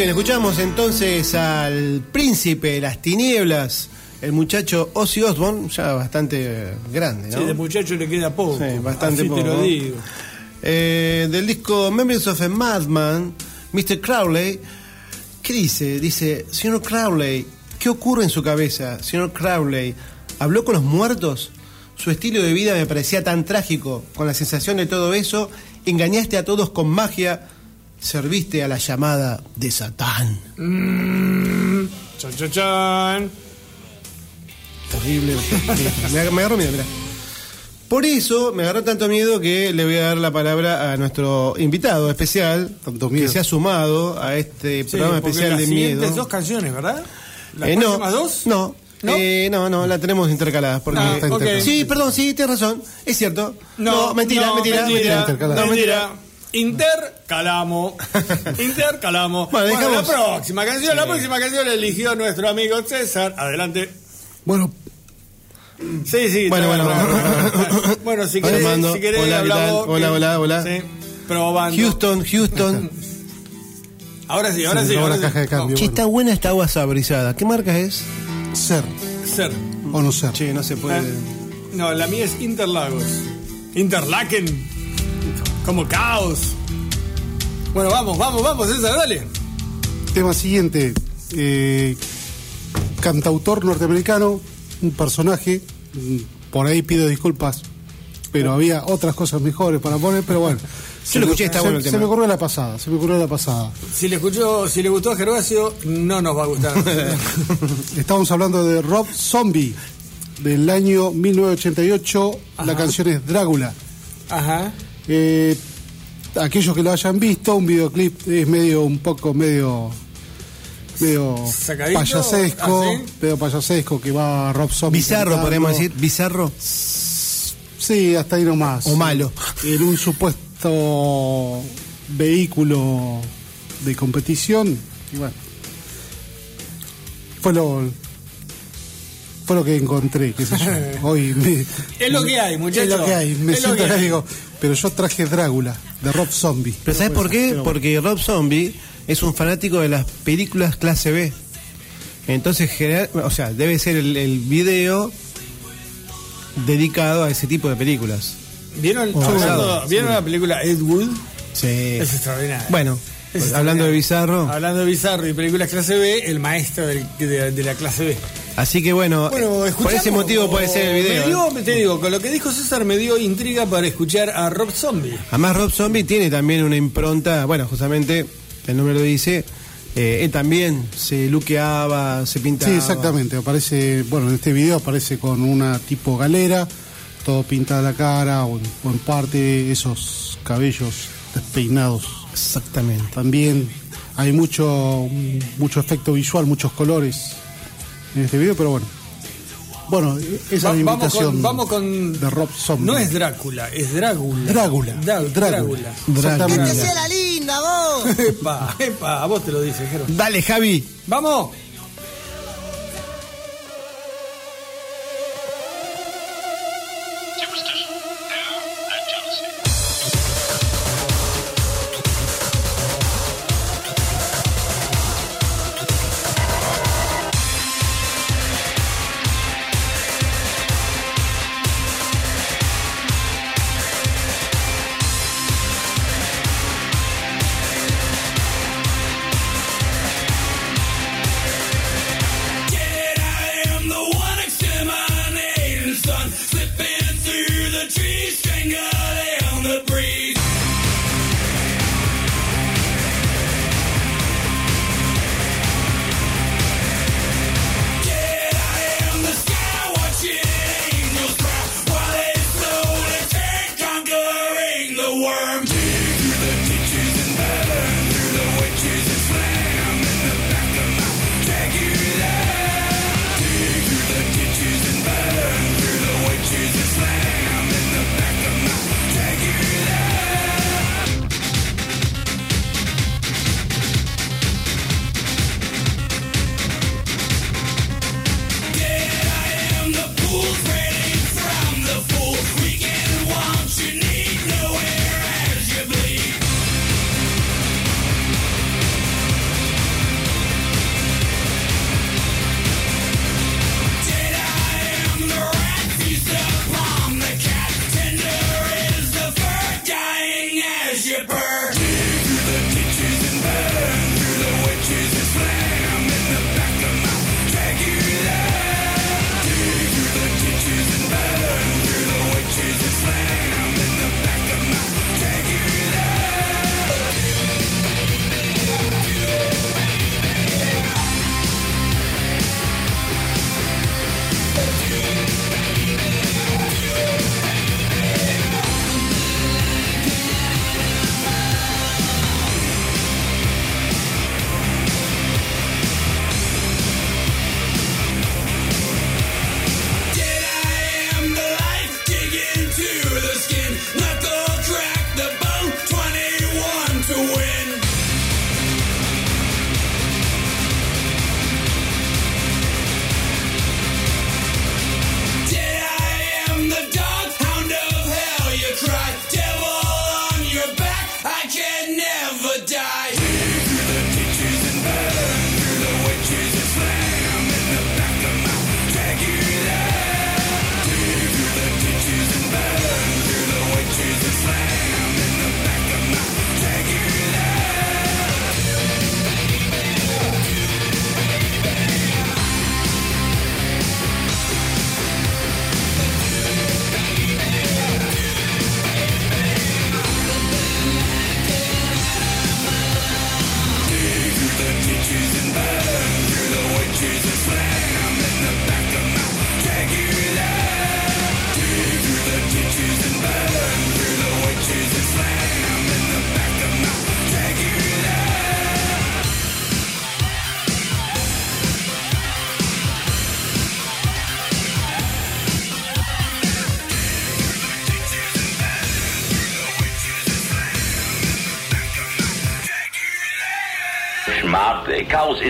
Bien, escuchamos entonces al príncipe de las tinieblas, el muchacho Ozzy Osbourne, ya bastante grande, ¿no? Sí, de muchacho le queda poco. Sí, bastante así poco. te lo digo. Eh, del disco Memories of a Madman, Mr. Crowley, ¿qué dice? Dice, señor Crowley, ¿qué ocurre en su cabeza? Señor Crowley, ¿habló con los muertos? Su estilo de vida me parecía tan trágico, con la sensación de todo eso, engañaste a todos con magia, serviste a la llamada de Satán. Mm, chan, chan, chan. Terrible. me, me agarró miedo, mirá. Por eso me agarró tanto miedo que le voy a dar la palabra a nuestro invitado especial, Tanto que se ha sumado a este Sí, programa especial las de miedo. dos canciones, ¿verdad? ¿Las Eh, no, dos? no, ¿No? eh, no, no, la tenemos intercaladas. Porque... Ah, está intercalada. Sí, perdón, sí, tienes razón, es cierto. No, mentira, no, mentira, mentira, mentira, Intercalada. No, mentira. Intercalamo. Intercalamo. Bueno, Bueno, la próxima canción, la próxima canción la eligió nuestro amigo César. Adelante. Bueno, Sí, sí. Bueno, bueno. bueno. Bueno, si querés, si querés Hola, hablamos. Hola, hola, hola. Sí, probando. Houston, Houston. Ahora sí, ahora sí. Ahora de sí. cambio. che, está buena esta agua saborizada. ¿Qué marca es? ser ser. o no ser. Che, no se puede. Eh, No, la mía es Interlagos. Interlaken. Como caos. Bueno, vamos, vamos, vamos, César, dale. Tema siguiente. eh, cantautor norteamericano, un personaje. mm, Por ahí pido disculpas, pero había otras cosas mejores para poner, pero bueno. Yo lo escuché, está se, bueno el se me ocurrió la pasada, se me ocurrió la pasada. Si le escuchó, si le gustó a Gervasio, no nos va a gustar. Estamos hablando de Rob Zombie, del año 1988. La canción es Drácula. Ajá. Eh, aquellos que lo hayan visto, un videoclip es medio, un poco medio, medio ¿Sacadito? payasesco, ¿Ah, sí? medio payasesco que va Rob Zombie. Bizarro, cantando. podemos decir. Bizarro. Sí, hasta ahí nomás. O malo. En un supuesto vehículo de competición. Y bueno. Fue lo. Fue lo que encontré, qué sé yo. Hoy me- Es lo que hay, muchachos. Es lo que hay. Me Es siento que que hay. digo, pero yo traje Drácula, de Rob Zombie. Pero ¿sabes por qué? Porque Rob Zombie es un fanático de las películas clase B. Entonces, general, o sea, debe ser el, el video dedicado a ese tipo de películas. ¿Vieron, Oh, hablando- sí. ¿vieron la película Ed Wood? Sí. Es extraordinario. Bueno, Es pues, hablando de Bizarro. Hablando de Bizarro y películas clase B, el maestro del- de, de la clase B. Así que bueno, Bueno, por ese motivo puede ser el video. Me ¿eh? dio, te digo, con lo que dijo César me dio intriga para escuchar a Rob Zombie. Además, Rob Zombie tiene también una impronta, bueno, justamente el nombre lo dice, eh, él también se luqueaba, se pintaba. Sí, exactamente. Aparece, bueno, en este video aparece con una tipo galera, todo pintada la cara o en, o en parte esos cabellos despeinados. Exactamente. También hay mucho, mucho efecto visual, muchos colores en este video, pero bueno. Bueno, esa Va- es la vamos, invitación con, vamos con. de Rob Zombie. No es Drácula, es Drácula. Drácula. Drácula. Drácula. ¡Que sea la linda, vos! Epa, epa, a vos te lo dice, Jero. Dale, Javi. ¡Vamos! finger.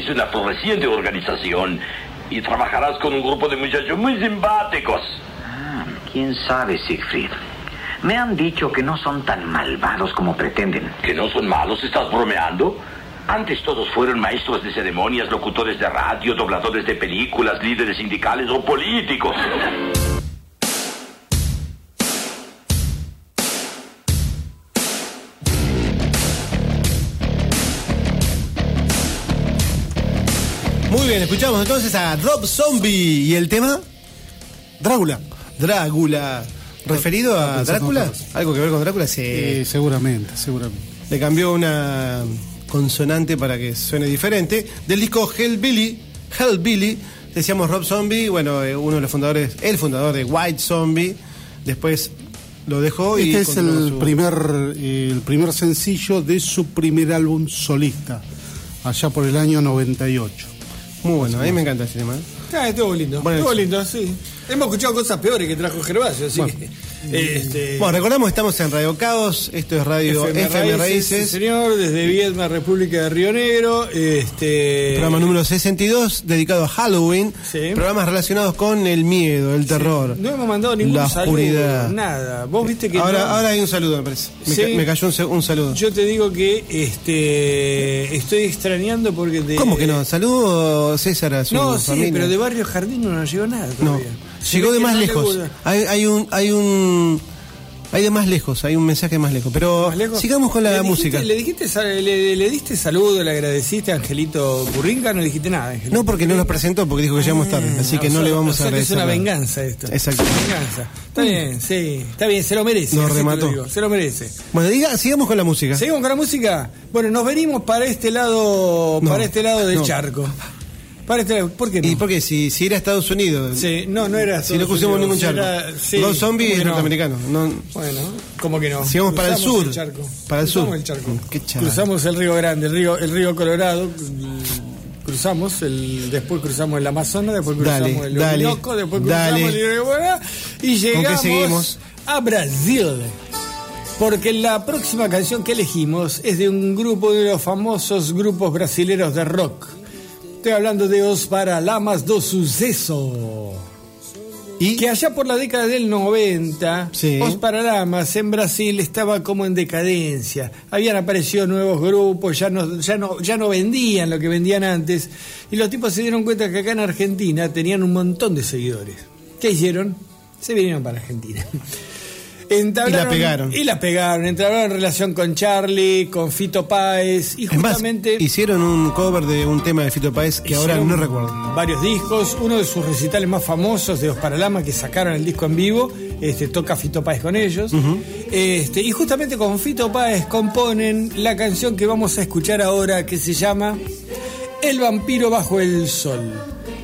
Es una floreciente organización y trabajarás con un grupo de muchachos muy simpáticos. Ah, ¿Quién sabe, Siegfried? Me han dicho que no son tan malvados como pretenden. ¿Que no son malos? ¿Estás bromeando? Antes todos fueron maestros de ceremonias, locutores de radio, dobladores de películas, líderes sindicales o políticos. Muy bien, escuchamos entonces a Drop Zombie y el tema Drácula. Drácula. ¿Referido a Drácula? ¿Algo que ver con Drácula? Sí. Eh, seguramente, seguramente. Le cambió una consonante para que suene diferente. Del disco Hellbilly, Hellbilly, decíamos Rob Zombie, bueno, eh, uno de los fundadores, el fundador de White Zombie, después lo dejó y Este es el su- primer, eh, el primer sencillo de su primer álbum solista, allá por el año 98. Muy bueno, a mí me encanta ese tema. Ah, estuvo lindo. Bueno, estuvo lindo, sí. Hemos escuchado cosas peores que trajo Gervasio, así que. Este, Bueno, recordamos, estamos en Radio Caos, esto es Radio FM, Raíces, sí, señor, desde Viedma, República de Río Negro. Este. programa número 62, dedicado a Halloween, Sí. programas relacionados con el miedo, el terror, No hemos mandado ningún la saludo, oscuridad. nada. Vos viste que. Ahora, no- ahora hay un saludo, me parece. Me, Sí. ca- me cayó un, un saludo. Yo te digo que este estoy extrañando porque de. ¿Cómo que no? Saludo César a su No, sí, familia. pero de Barrio Jardín no nos llegó nada No, todavía. Se llegó de más no lejos. Hay, hay un, hay un, hay de más lejos, hay un mensaje más lejos. Pero ¿Más lejos? sigamos con la ¿Le dijiste- música. ¿le, dijiste, le, le diste saludo, le agradeciste a Angelito Currinca? No le dijiste nada, Angelito. No, porque no los presentó, porque dijo que llegamos tarde, así que Ah, no le vamos o sea a que Es agradecer. una venganza esto. Exacto. Venganza. Está bien, sí. Está bien, se lo merece. Nos lo remató. digo, se lo merece. Bueno, diga, sigamos con la música. ¿Seguimos con la música? Bueno, nos venimos para este lado, No, para este lado del no. charco. Para este ¿por qué no? ¿Y por qué? Si, si era Estados Unidos. Sí, no, no era Si no pusimos ningún charco. era- sí, Rob Zombie ¿cómo es que no? Bueno, ¿cómo que no? Sigamos para el sur. charco. Para el Cruzamos sur. el charco. Qué charco. Cruzamos el río Grande, el río, el río Colorado. mm, Cruzamos, el, después cruzamos el Amazonas, después Dale, cruzamos el dale, Orinoco, después dale. cruzamos el Uruguay y llegamos a Brasil. Porque la próxima canción que elegimos es de un grupo de los famosos grupos brasileros de rock. Estoy hablando de Os Paralamas do Suceso. Y Que allá por la década del 90, Sí. Os Paralamas en Brasil estaba como en decadencia. Habían aparecido nuevos grupos, ya no, ya, no, ya no vendían lo que vendían antes. Y los tipos se dieron cuenta que acá en Argentina tenían un montón de seguidores. ¿Qué hicieron? Se vinieron para Argentina. Entablaron- Y la pegaron. Y la pegaron. Entraron en relación con Charlie, con Fito Páez. Y más, justamente. hicieron un cover de un tema de Fito Páez que ahora no recuerdo. Varios discos, uno de sus recitales más famosos de Os Paralamas que sacaron el disco en vivo, este, toca Fito Páez con ellos. este, y justamente con Fito Páez componen la canción que vamos a escuchar ahora que se llama El vampiro bajo el sol.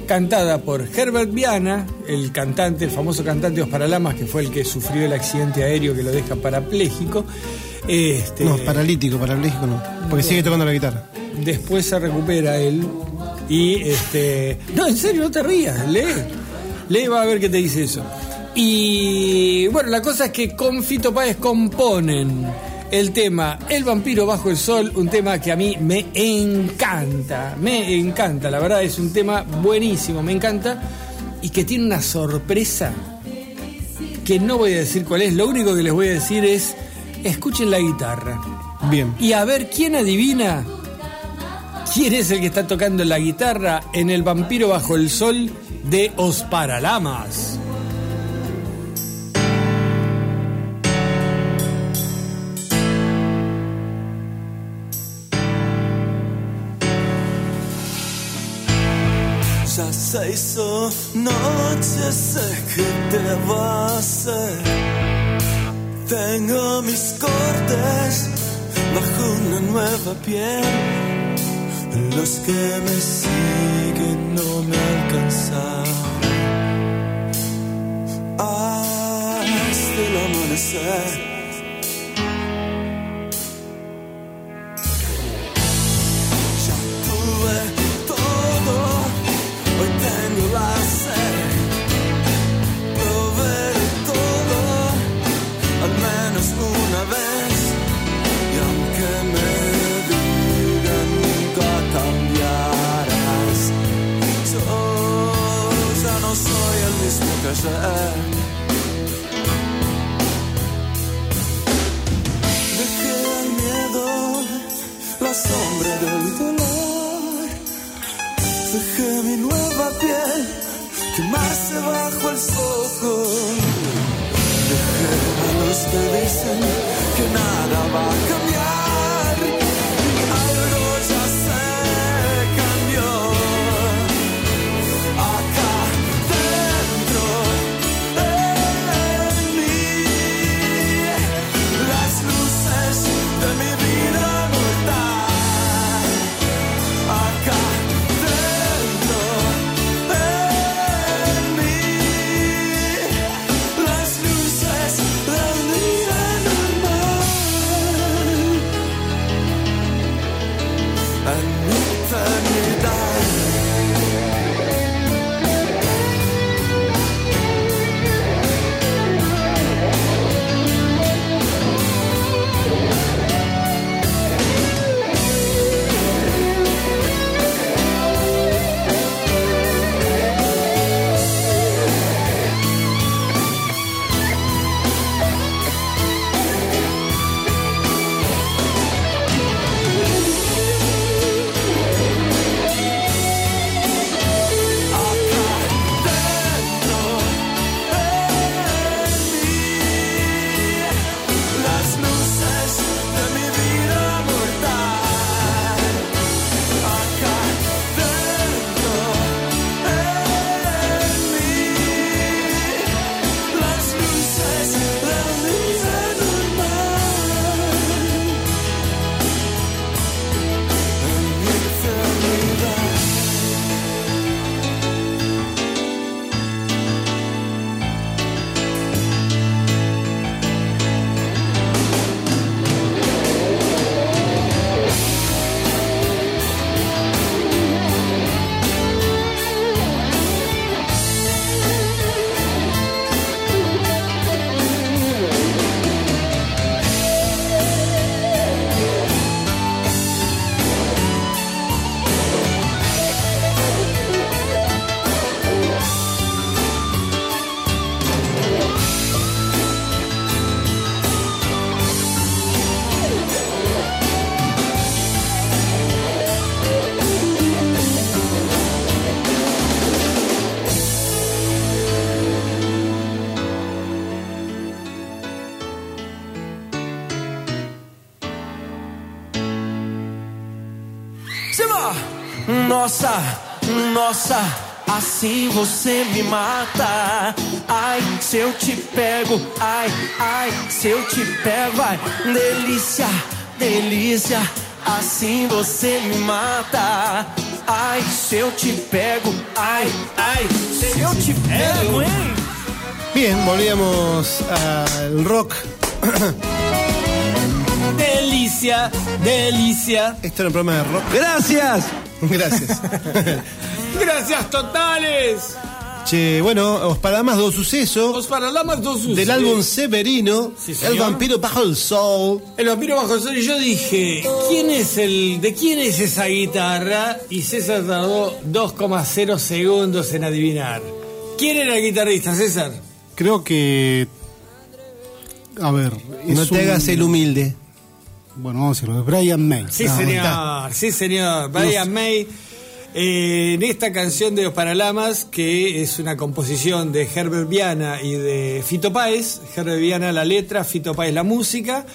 Cantada por Herbert Viana, el cantante, el famoso cantante de Os Paralamas, que fue el que sufrió el accidente aéreo que lo deja parapléjico. Este, No, paralítico, parapléjico no. Porque sigue tocando la guitarra. después se recupera él y este no en serio no te rías lee lee va a ver qué te dice eso y bueno la cosa es que con Fito Páez componen el tema El vampiro bajo el sol un tema que a mí me encanta me encanta la verdad es un tema buenísimo me encanta y que tiene una sorpresa que no voy a decir cuál es lo único que les voy a decir es escuchen la guitarra Bien. y a ver quién adivina quién es el que está tocando la guitarra en El vampiro bajo el sol de Os Paralamas. Se hizo noche, sé que debo hacer. Tengo mis cortes bajo una nueva piel. Los que me siguen no me alcanzan. Hasta el amanecer. Dejé al miedo la sombra del dolor. Dejé mi nueva piel quemarse bajo el sol. Dejé a los que dicen que nada va a cambiar. Nossa, assim você me mata. Ai, se eu te pego, ai, ai, se eu te pego, ai, delícia, delícia, assim você me mata. Ai, se eu te pego, ai, ai, se eu te pego, hein? Bien, volvíamos al rock. Delicia, delicia. Esto era un programa de rock. Gracias. Gracias. Gracias totales. che, bueno, os Palamas dos sucesos Os Paralamas dos Sucesos. del álbum Severino, Sí. El vampiro bajo el sol. El vampiro bajo el sol y yo dije, ¿quién es el, de quién es esa guitarra? Y César tardó 2,0 segundos en adivinar. ¿Quién era el guitarrista, César? Creo que. A ver. No te un- hagas el humilde. Bueno, vamos a decirlo, Brian May. Sí, No, señor, está. sí, señor. Brian May. Eh, en esta canción de Los Paralamas, que es una composición de Herbert Viana y de Fito Páez, Herbert Viana la letra, Fito Páez la música,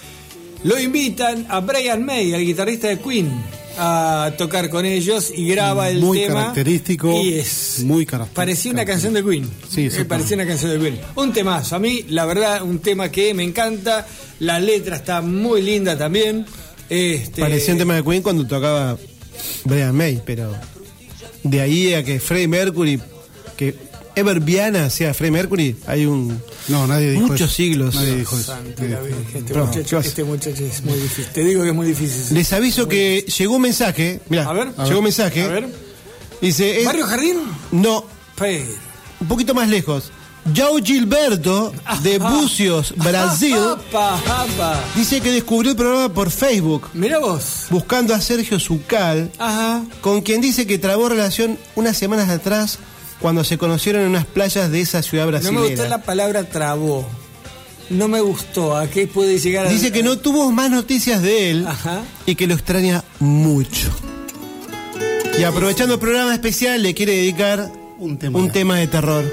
lo invitan a Brian May, al guitarrista de Queen, a tocar con ellos y graba el Muy tema. característico, Y es. muy característico. Parecía una canción de Queen. Sí, Eh, exactamente. parecía una canción de Queen. Un temazo. A mí, la verdad, un tema que me encanta. La letra está muy linda también. Este, Parecía un tema de Queen cuando tocaba Brian May, pero de ahí a que Freddie Mercury, que Ever Viana sea Freddie Mercury, hay un No, nadie dijo muchos eso. siglos. Nadie dijo eso. Este, muchacho, este muchacho es muy difícil. Te digo que es muy difícil. Les aviso que llegó un mensaje, mira, A ver, llegó un mensaje. A ver. Dice, ¿Barrio Jardín? no, Pero. un poquito más lejos. João Gilberto de Bucios, Brasil, dice que descubrió el programa por Facebook, Mira vos. buscando a Sergio Zucal, Ajá. con quien dice que trabó relación unas semanas atrás cuando se conocieron en unas playas de esa ciudad No me gustó la palabra trabó. No me gustó. ¿A qué puede llegar a Dice que no tuvo más noticias de él Ajá. y que lo extraña mucho. Y aprovechando el programa especial le quiere dedicar Un tema. un tema de terror.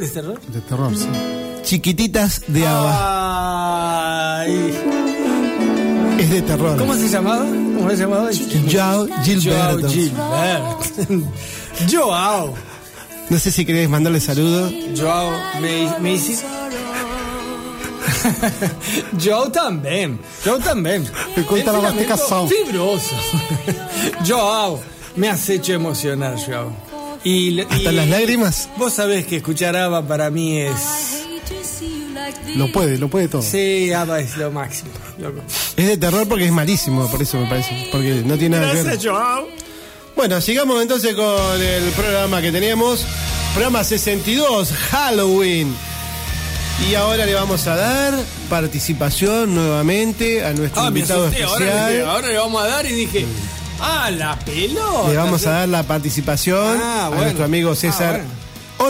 ¿Es terror? De terror, sí. Chiquititas de. Ava. Ay. Es de terror. ¿Cómo se llamaba? ¿Cómo se llamaba? Joao Gilberto. Joao Gilberto. Joao. No sé si querés mandarle saludos. Joao Me- Macy. Joao también. Joao también. Me cuenta la Fibroso. Joao. Me has hecho emocionar, Joao. Y, Hasta y- las lágrimas. Vos sabés que escuchar ABBA para mí es... Lo puede, lo puede todo. Sí, ABBA es lo máximo, loco. Es de terror porque es malísimo, por eso me parece. Porque no tiene nada que ver. Gracias, Joao. Bueno, sigamos entonces con el programa que teníamos. Programa 62, Halloween. Y ahora le vamos a dar participación nuevamente a nuestro Ah, me invitado asusté. Ahora, especial. ahora le vamos a dar y dije, ah, la pelota. Le vamos a dar la participación Ah, a bueno. nuestro amigo Ah, César bueno.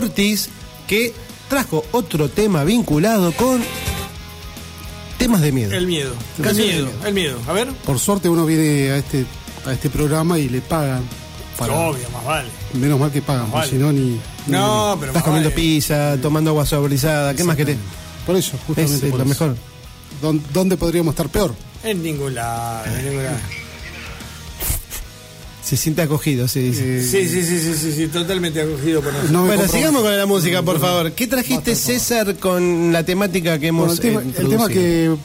Ortiz, que trajo otro tema vinculado con temas de miedo. El miedo. El miedo. miedo. El miedo. A ver. Por suerte uno viene a este, a este programa y le pagan. Para, Obvio, más vale. Menos mal que pagan, porque vale. si no ni... No, pero Estás comiendo vale. pizza, tomando agua saborizada, ¿qué más querés? Por eso, justamente Es, por lo eso. mejor. ¿Dó- ¿Dónde podríamos estar peor? En ningún lado, en ningún lado. Se siente acogido, se dice. Eh, Sí, sí, sí, sí, sí, sí, totalmente acogido por nosotros. bueno, sigamos con la música, por favor. ¿Qué trajiste, César, con la temática que Bueno, hemos el, tema, eh, el tema introducido? que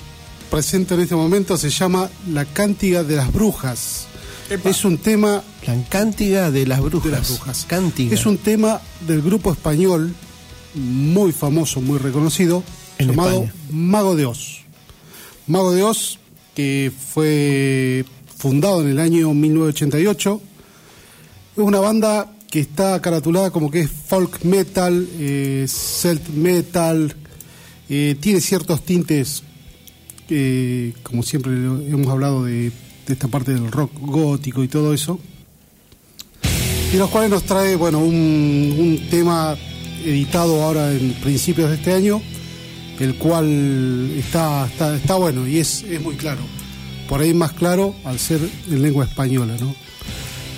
presento en este momento se llama La Cántiga de las Brujas. Epa. Es un tema La cántiga de las brujas. de las brujas. Cántiga. Es un tema del grupo español muy famoso, muy reconocido, En llamado España. Mago de Oz. Mago de Oz, que fue fundado en el año 1988. Es una banda que está caratulada como que es folk metal, eh, metal, eh, tiene ciertos tintes, eh, como siempre hemos hablado de, esta parte del rock gótico y todo eso y los cuales nos trae bueno un, tema editado ahora en principios de este año el cual está está, está bueno y es muy claro por ahí más claro al ser en lengua española ¿no?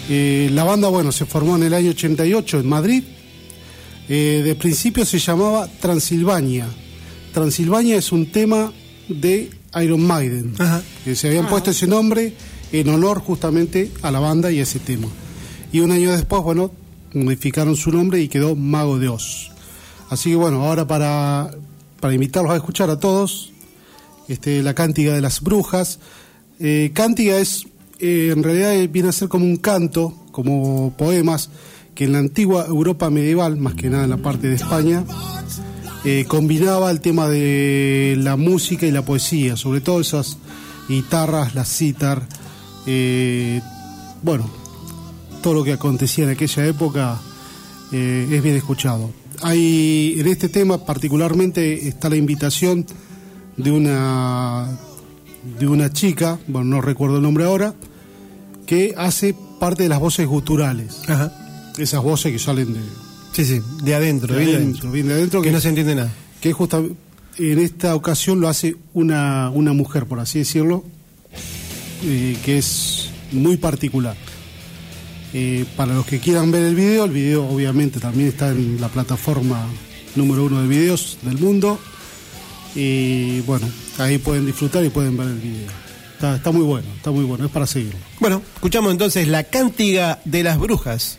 Eh, la banda bueno se formó en el año 88 en Madrid Eh, de principio se llamaba Transilvania Transilvania es un tema de Iron Maiden Ajá. que se habían puesto ese nombre en honor justamente a la banda y a ese tema. Y un año después, bueno, modificaron su nombre y quedó Mago de Oz. Así que bueno, ahora para, para invitarlos a escuchar a todos, este, la cántiga de las brujas. Eh, cántiga es, eh, en realidad eh, viene a ser como un canto, como poemas, que en la antigua Europa medieval, más que nada en la parte de España, eh, combinaba el tema de la música y la poesía, sobre todo esas guitarras, la citar, bueno, todo lo que acontecía en aquella época es bien escuchado. Hay en este tema particularmente está la invitación de una de una chica, bueno no recuerdo el nombre ahora, que hace parte de las voces guturales, Ajá. esas voces que salen de, Sí, sí, de adentro, de bien adentro, adentro. bien de adentro, Que no se entiende nada. que justamente en esta ocasión lo hace una, una mujer, por así decirlo, eh, que es muy particular. Eh, para los que quieran ver el video, el video obviamente también está en la plataforma número uno de videos del mundo. Y bueno, ahí pueden disfrutar y pueden ver el video. Está, está muy bueno, está muy bueno, es para seguirlo. Bueno, escuchamos entonces la cántiga de las brujas.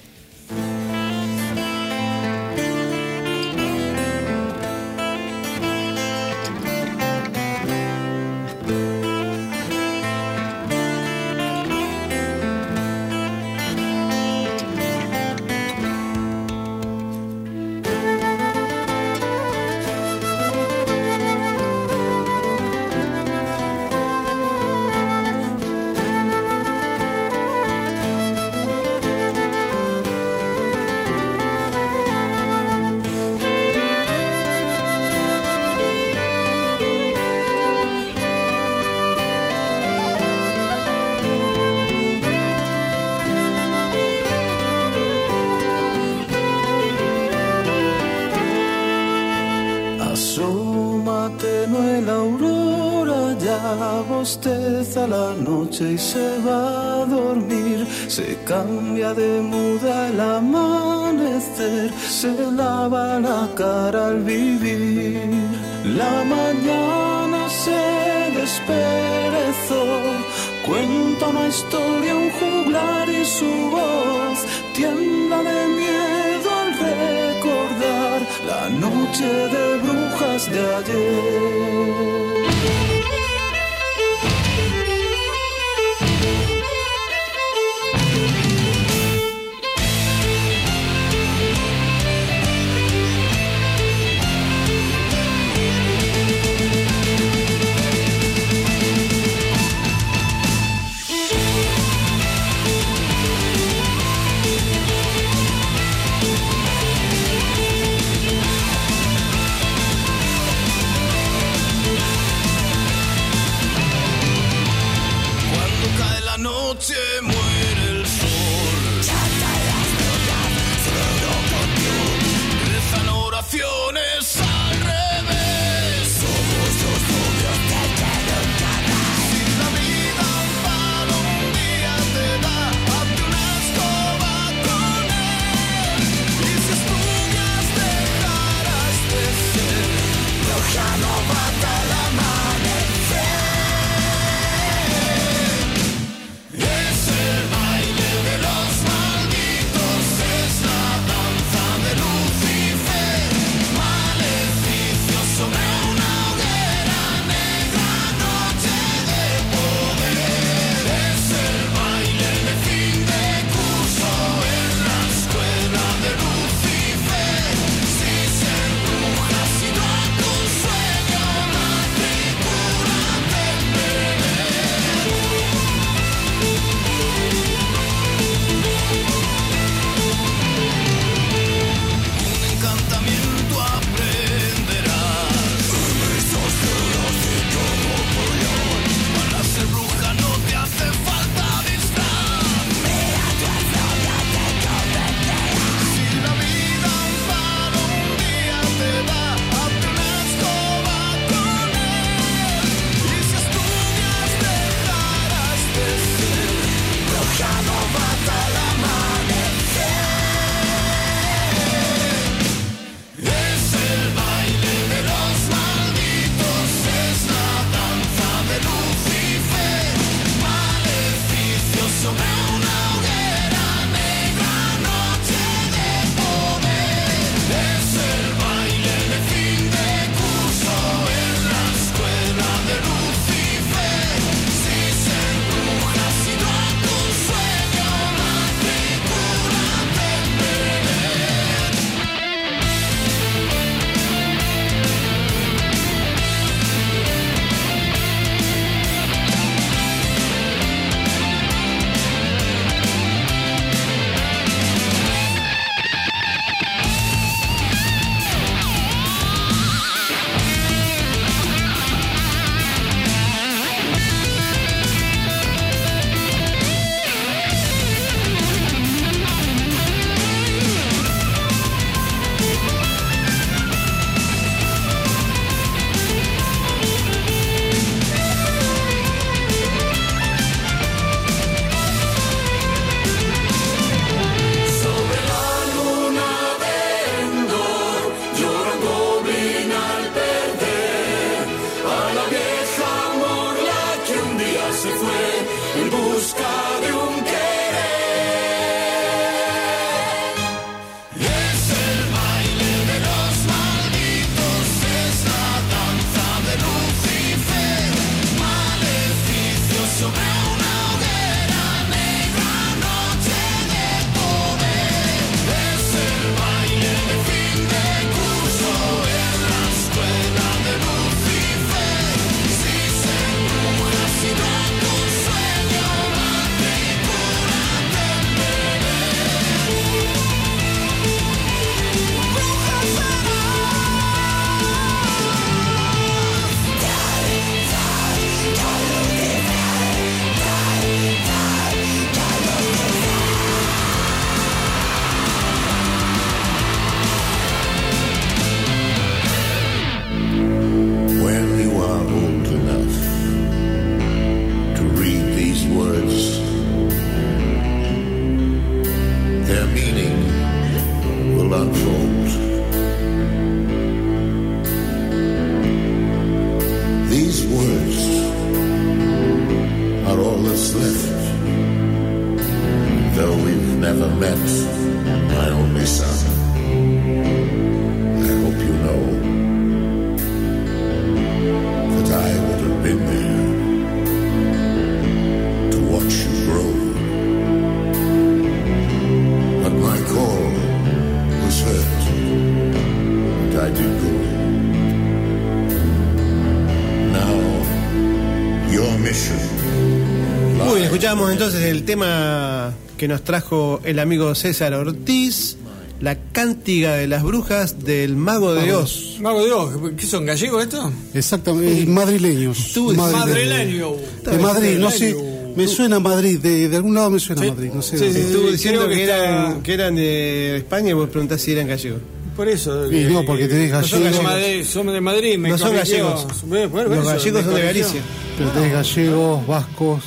El tema que nos trajo el amigo César Ortiz, la cántiga de las brujas del Mago de Oz. Mago de Oz, ¿qué son gallegos estos? Exactamente, eh, madrileños. Madrileño. De Madrid, no sé. Me suena a Madrid, de, de algún lado me suena a Madrid, no sé. Sí, sí, estuvo diciendo que, que está- eran, que eran de España y vos preguntás si eran gallegos. Por eso. Y no, porque tenés no son gallegos. de Madrid, son de Madrid. Me No son gallegos. Los eso, gallegos son de. Galicia. Pero tenés gallegos, vascos,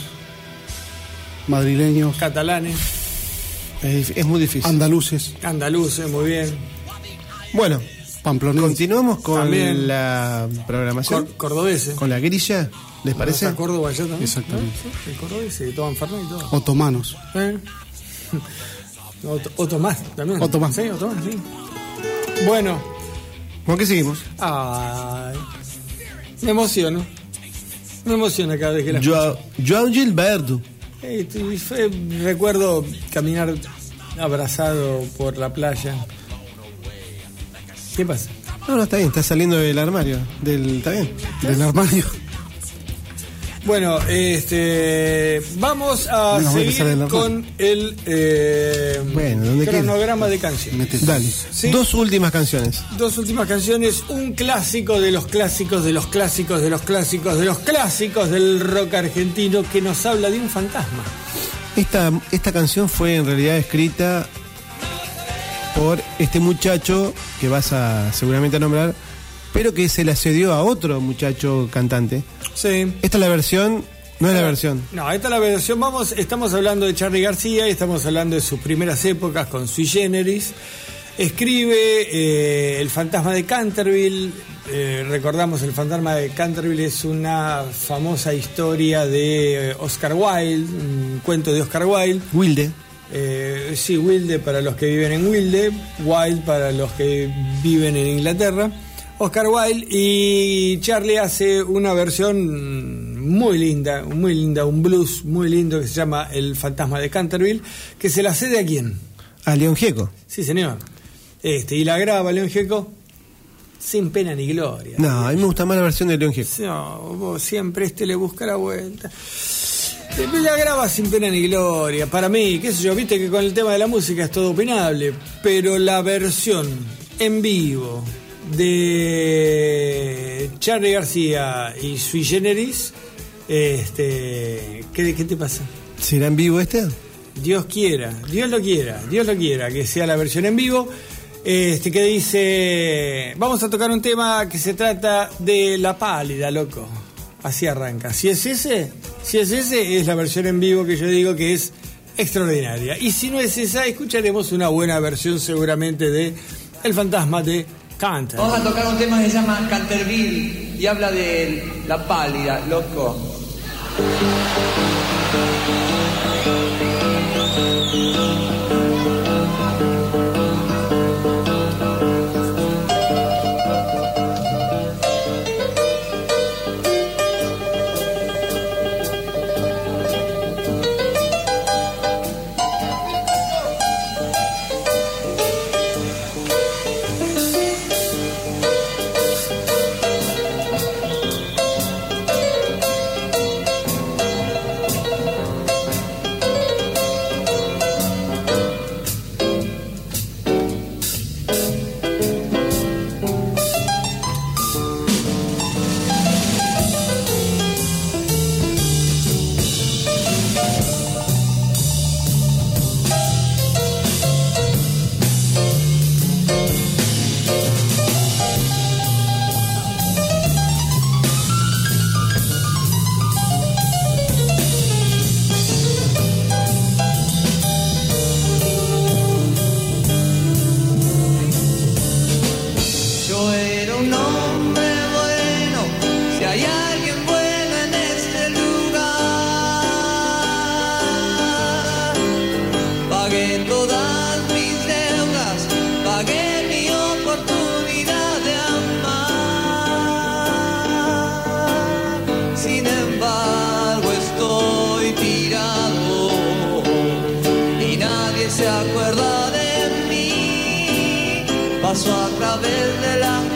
madrileños, Catalanes, Es, es muy difícil. andaluces, andaluces, muy bien. Bueno, pamploneses. continuamos con También. la programación, Cor- cordobeses. con la grilla, ¿les parece? ¿Está Córdoba allá también? Exactamente. ¿Eh? Sí, el cordobés, y toman Fernet y todo. Otomanos. ¿Eh? Otto, Otto más también. Otto más. Sí, Otto más, sí. Bueno, ¿Con qué seguimos? ay, me emociono. Me emociona cada vez que la Joao, Joao Gilberto. Recuerdo caminar abrazado por la playa. ¿Qué pasa? No, no, está bien, está saliendo del armario. Del, ¿Está bien? Del armario. Bueno, este, vamos a seguir con el eh, Bueno, cronograma de canciones. Dale. Sí. Dos últimas canciones. Dos últimas canciones, un clásico de los clásicos, de los clásicos, de los clásicos, de los clásicos del rock argentino que nos habla de un fantasma. Esta, esta canción fue en realidad escrita por este muchacho que vas a seguramente a nombrar, pero que se la cedió a otro muchacho cantante. Sí. Esta es la versión, no es la versión. No, esta es la versión. Vamos, estamos hablando de Charlie García y estamos hablando de sus primeras épocas con Sui Generis. Escribe eh, El fantasma de Canterville. eh, recordamos, El fantasma de Canterville es una famosa historia de eh, Oscar Wilde, un cuento de Oscar Wilde. Wilde. Eh, sí, Wilde para los que viven en Wilde, Wilde para los que viven en Inglaterra. Oscar Wilde y Charlie hace una versión muy linda, muy linda, un blues muy lindo que se llama El fantasma de Canterville, que se la cede a quién? A León Gieco. Sí, señor. Este, y la graba León Gieco sin pena ni gloria. No, a mí me gusta más la versión de León Gieco. No, vos siempre este le busca la vuelta. La graba sin pena ni gloria. Para mí, qué sé yo, viste que con el tema de la música es todo opinable, pero la versión en vivo de Charlie García y Sui Generis, este, ¿qué, qué te pasa? ¿Será en vivo este? Dios quiera, Dios lo quiera, Dios lo quiera, que sea la versión en vivo. Este que dice, vamos a tocar un tema que se trata de la pálida, loco. Así arranca. Si es ese, si es ese, es la versión en vivo que yo digo que es extraordinaria. Y si no es esa, escucharemos una buena versión seguramente de El fantasma de Vamos a tocar un tema que se llama Canterville y habla de la pálida, loco. Paso a través de la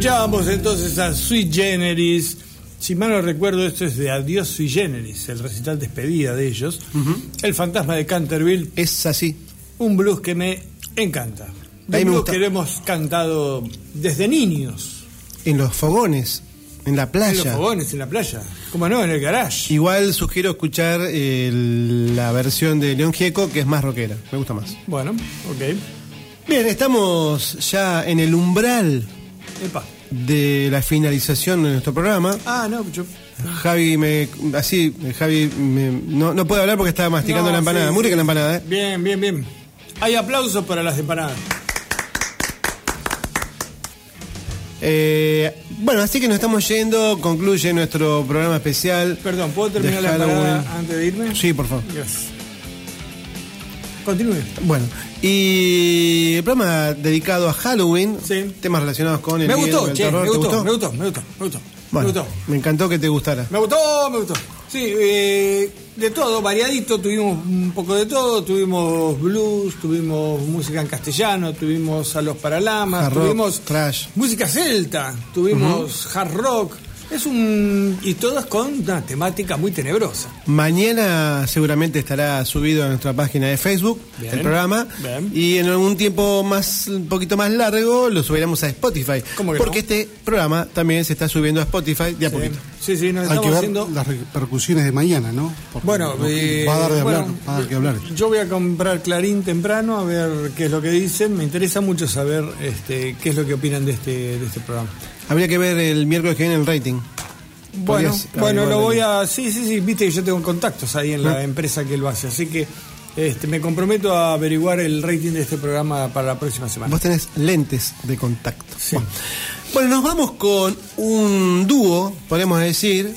Escuchábamos entonces a Sui Generis. Si mal no recuerdo, esto es de Adiós Sui Generis, el recital despedida de ellos. El fantasma de Canterville. Es así. Un blues que me encanta. Un me blues gusta. que lo hemos cantado desde niños. En los fogones, en la En los playa. fogones, en la playa. ¿Cómo no? En el garage. Igual sugiero escuchar la versión de León Gieco, que es más rockera. Me gusta más. Bueno, ok. Bien, estamos ya en el umbral Epa. de la finalización de nuestro programa. Ah, no, yo. Javi me así, Javi me- no, no puede hablar porque estaba masticando No, la empanada. sí, Muy rica la empanada, ¿eh? Bien, bien, bien. Hay aplausos para las empanadas. Eh, bueno, así que nos estamos yendo. Concluye nuestro programa especial. Perdón, ¿puedo terminar la empanada antes de irme? Sí, por favor. Gracias. Continúe. Bueno, y el programa dedicado a Halloween, temas relacionados con el Me miedo, gustó, el che, terror. me ¿Te gustó, me gustó, me gustó, me gustó. Bueno, Me gustó. me encantó que te gustara. Me gustó, me gustó. Sí, eh, de todo, variadito, tuvimos un poco de todo, tuvimos blues, tuvimos música en castellano, tuvimos a los paralamas, Hard rock, tuvimos música celta, tuvimos hard rock. Es un. y todas con una temática muy tenebrosa. Mañana seguramente estará subido a nuestra página de Facebook Bien, el programa bien. y en algún tiempo más un poquito más largo lo subiremos a Spotify ¿Cómo que porque no? este programa también se está subiendo a Spotify de a poquito. Sí, sí, nos Hay que ver haciendo. las repercusiones de mañana, ¿no? Porque Bueno, eh, va a dar de hablar, bueno, va a dar que hablar. Yo voy a comprar Clarín temprano a ver qué es lo que dicen. Me interesa mucho saber este, qué es lo que opinan de este, de este programa. Habría que ver el miércoles que viene el rating. Bueno, bueno, lo voy a. Sí, sí, sí, viste que yo tengo contactos ahí en la Ah. empresa que lo hace. Así que este, me comprometo a averiguar el rating de este programa para la próxima semana. Vos tenés lentes de contacto. Bueno. Bueno, nos vamos con un dúo, podemos decir,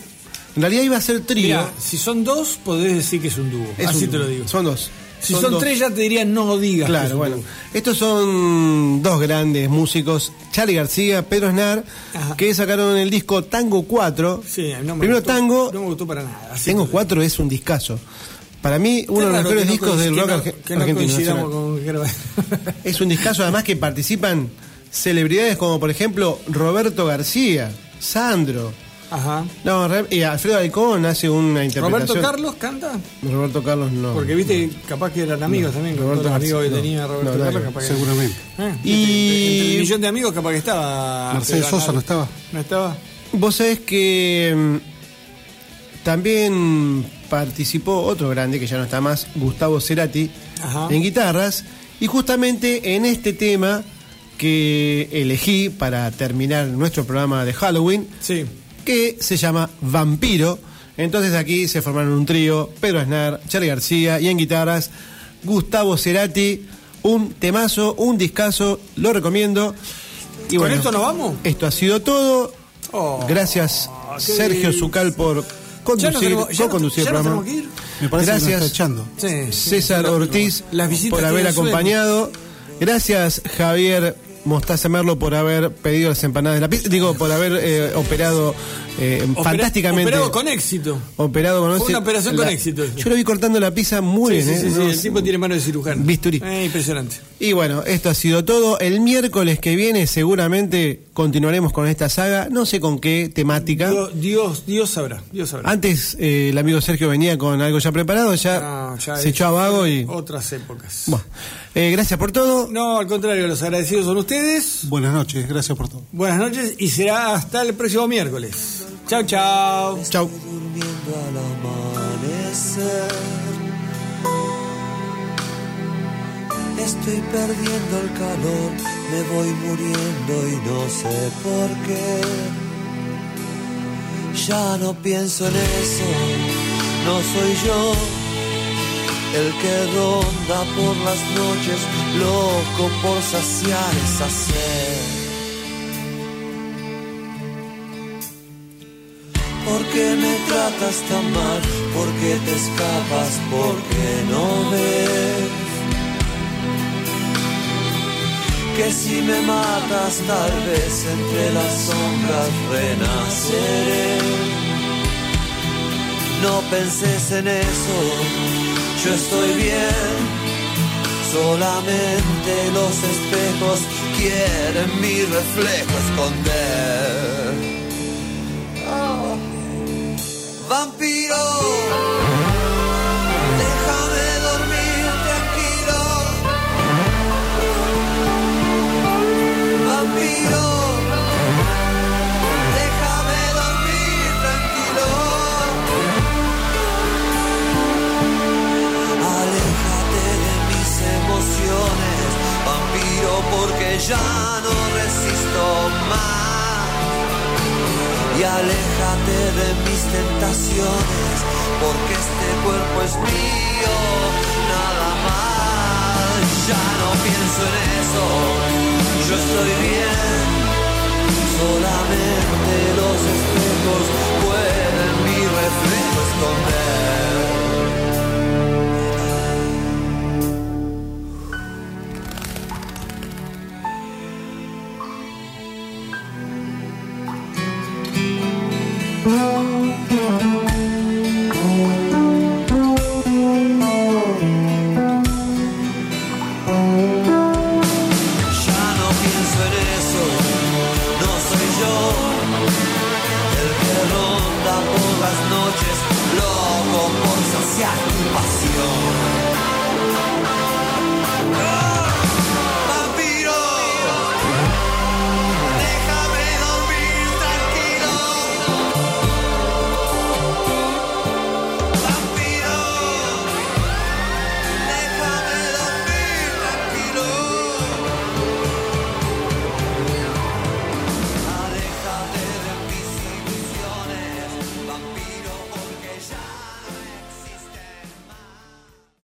En realidad iba a ser trío. Mirá, si son dos, podés decir que es un dúo. Es Así un te lo digo. Son dos. Si son, tres, ya te diría no digas. es Claro, bueno. dúo. Estos son dos grandes músicos, Charlie García, Pedro Aznar, que sacaron el disco Tango 4. Sí, no me Primero gustó, Tango, No me gustó para nada. Tango te lo 4 es un discazo. Para mí, uno de los mejores no discos del rock arge- que argentino. con- Es un discazo además que participan celebridades como por ejemplo Roberto García, Sandro. Ajá. No, y Alfredo Alcón hace una interpretación. ¿Roberto Carlos canta? Roberto Carlos no. Porque viste, capaz que eran amigos No, también. Roberto los amigos que tenía no. Roberto No, Carlos, no, capaz que. seguramente. Eh, Y- entre- entre el millón de amigos, capaz que estaba. Mercedes Sosa no estaba. ¿No estaba? Vos sabés que mm, también participó otro grande que ya no está más, Gustavo Cerati, Ajá. en guitarras. Y justamente en este tema que elegí para terminar nuestro programa de Halloween, Sí. Que se llama Vampiro. Entonces aquí se formaron un trío, Pedro Aznar, Charlie García y en guitarras Gustavo Cerati, un temazo, un discazo, lo recomiendo. Y ¿Con esto nos vamos? Esto ha sido todo. Oh, Gracias Sergio bien. Zucal por conducir, tenemos- co-conducir nos- el programa. Me parece que nos Gracias. Sí, César sí, Ortiz Las por haber acompañado. Gracias Javier Mostaza Merlo por haber pedido las empanadas de la pizza. Digo, por haber eh, operado eh, Opera- fantásticamente. Operado con éxito. Operado con Fue una operación con éxito. Yo lo vi cortando la pizza muy sí, bien. sí, ¿eh? sí, sí, No, el tipo tiene mano de cirujano. Bisturí. Eh, impresionante. Y bueno, esto ha sido todo. El miércoles que viene seguramente continuaremos con esta saga. No sé con qué temática. Dios, Dios, Dios sabrá. Dios sabrá. Antes eh, el amigo Sergio venía con algo ya preparado, ya, No, ya se echó a vago y... Otras épocas. Bueno, eh, gracias por todo. No, al contrario, los agradecidos son ustedes. Buenas noches, gracias por todo. Buenas noches y será hasta el próximo miércoles. Chao, chao. Chao. durmiendo al amanecer. Estoy perdiendo el calor, me voy muriendo y no sé por qué. Ya no pienso en eso, no soy yo el que ronda por las noches, loco por saciar esa sed. ¿Por qué me tratas tan mal? ¿Por qué te escapas? ¿Por qué no ves? Que si me matas tal vez entre las sombras renaceré. No penses en eso, yo estoy bien. Solamente los espejos quieren mi reflejo esconder. Vampiro, déjame dormir tranquilo. Vampiro, déjame dormir tranquilo. Aléjate de mis emociones, vampiro, porque ya no resisto más y aléjate de mis tentaciones, porque este cuerpo es mío, nada más. Ya no pienso en eso, yo estoy bien, solamente los espejos pueden mi reflejo esconder. Oh.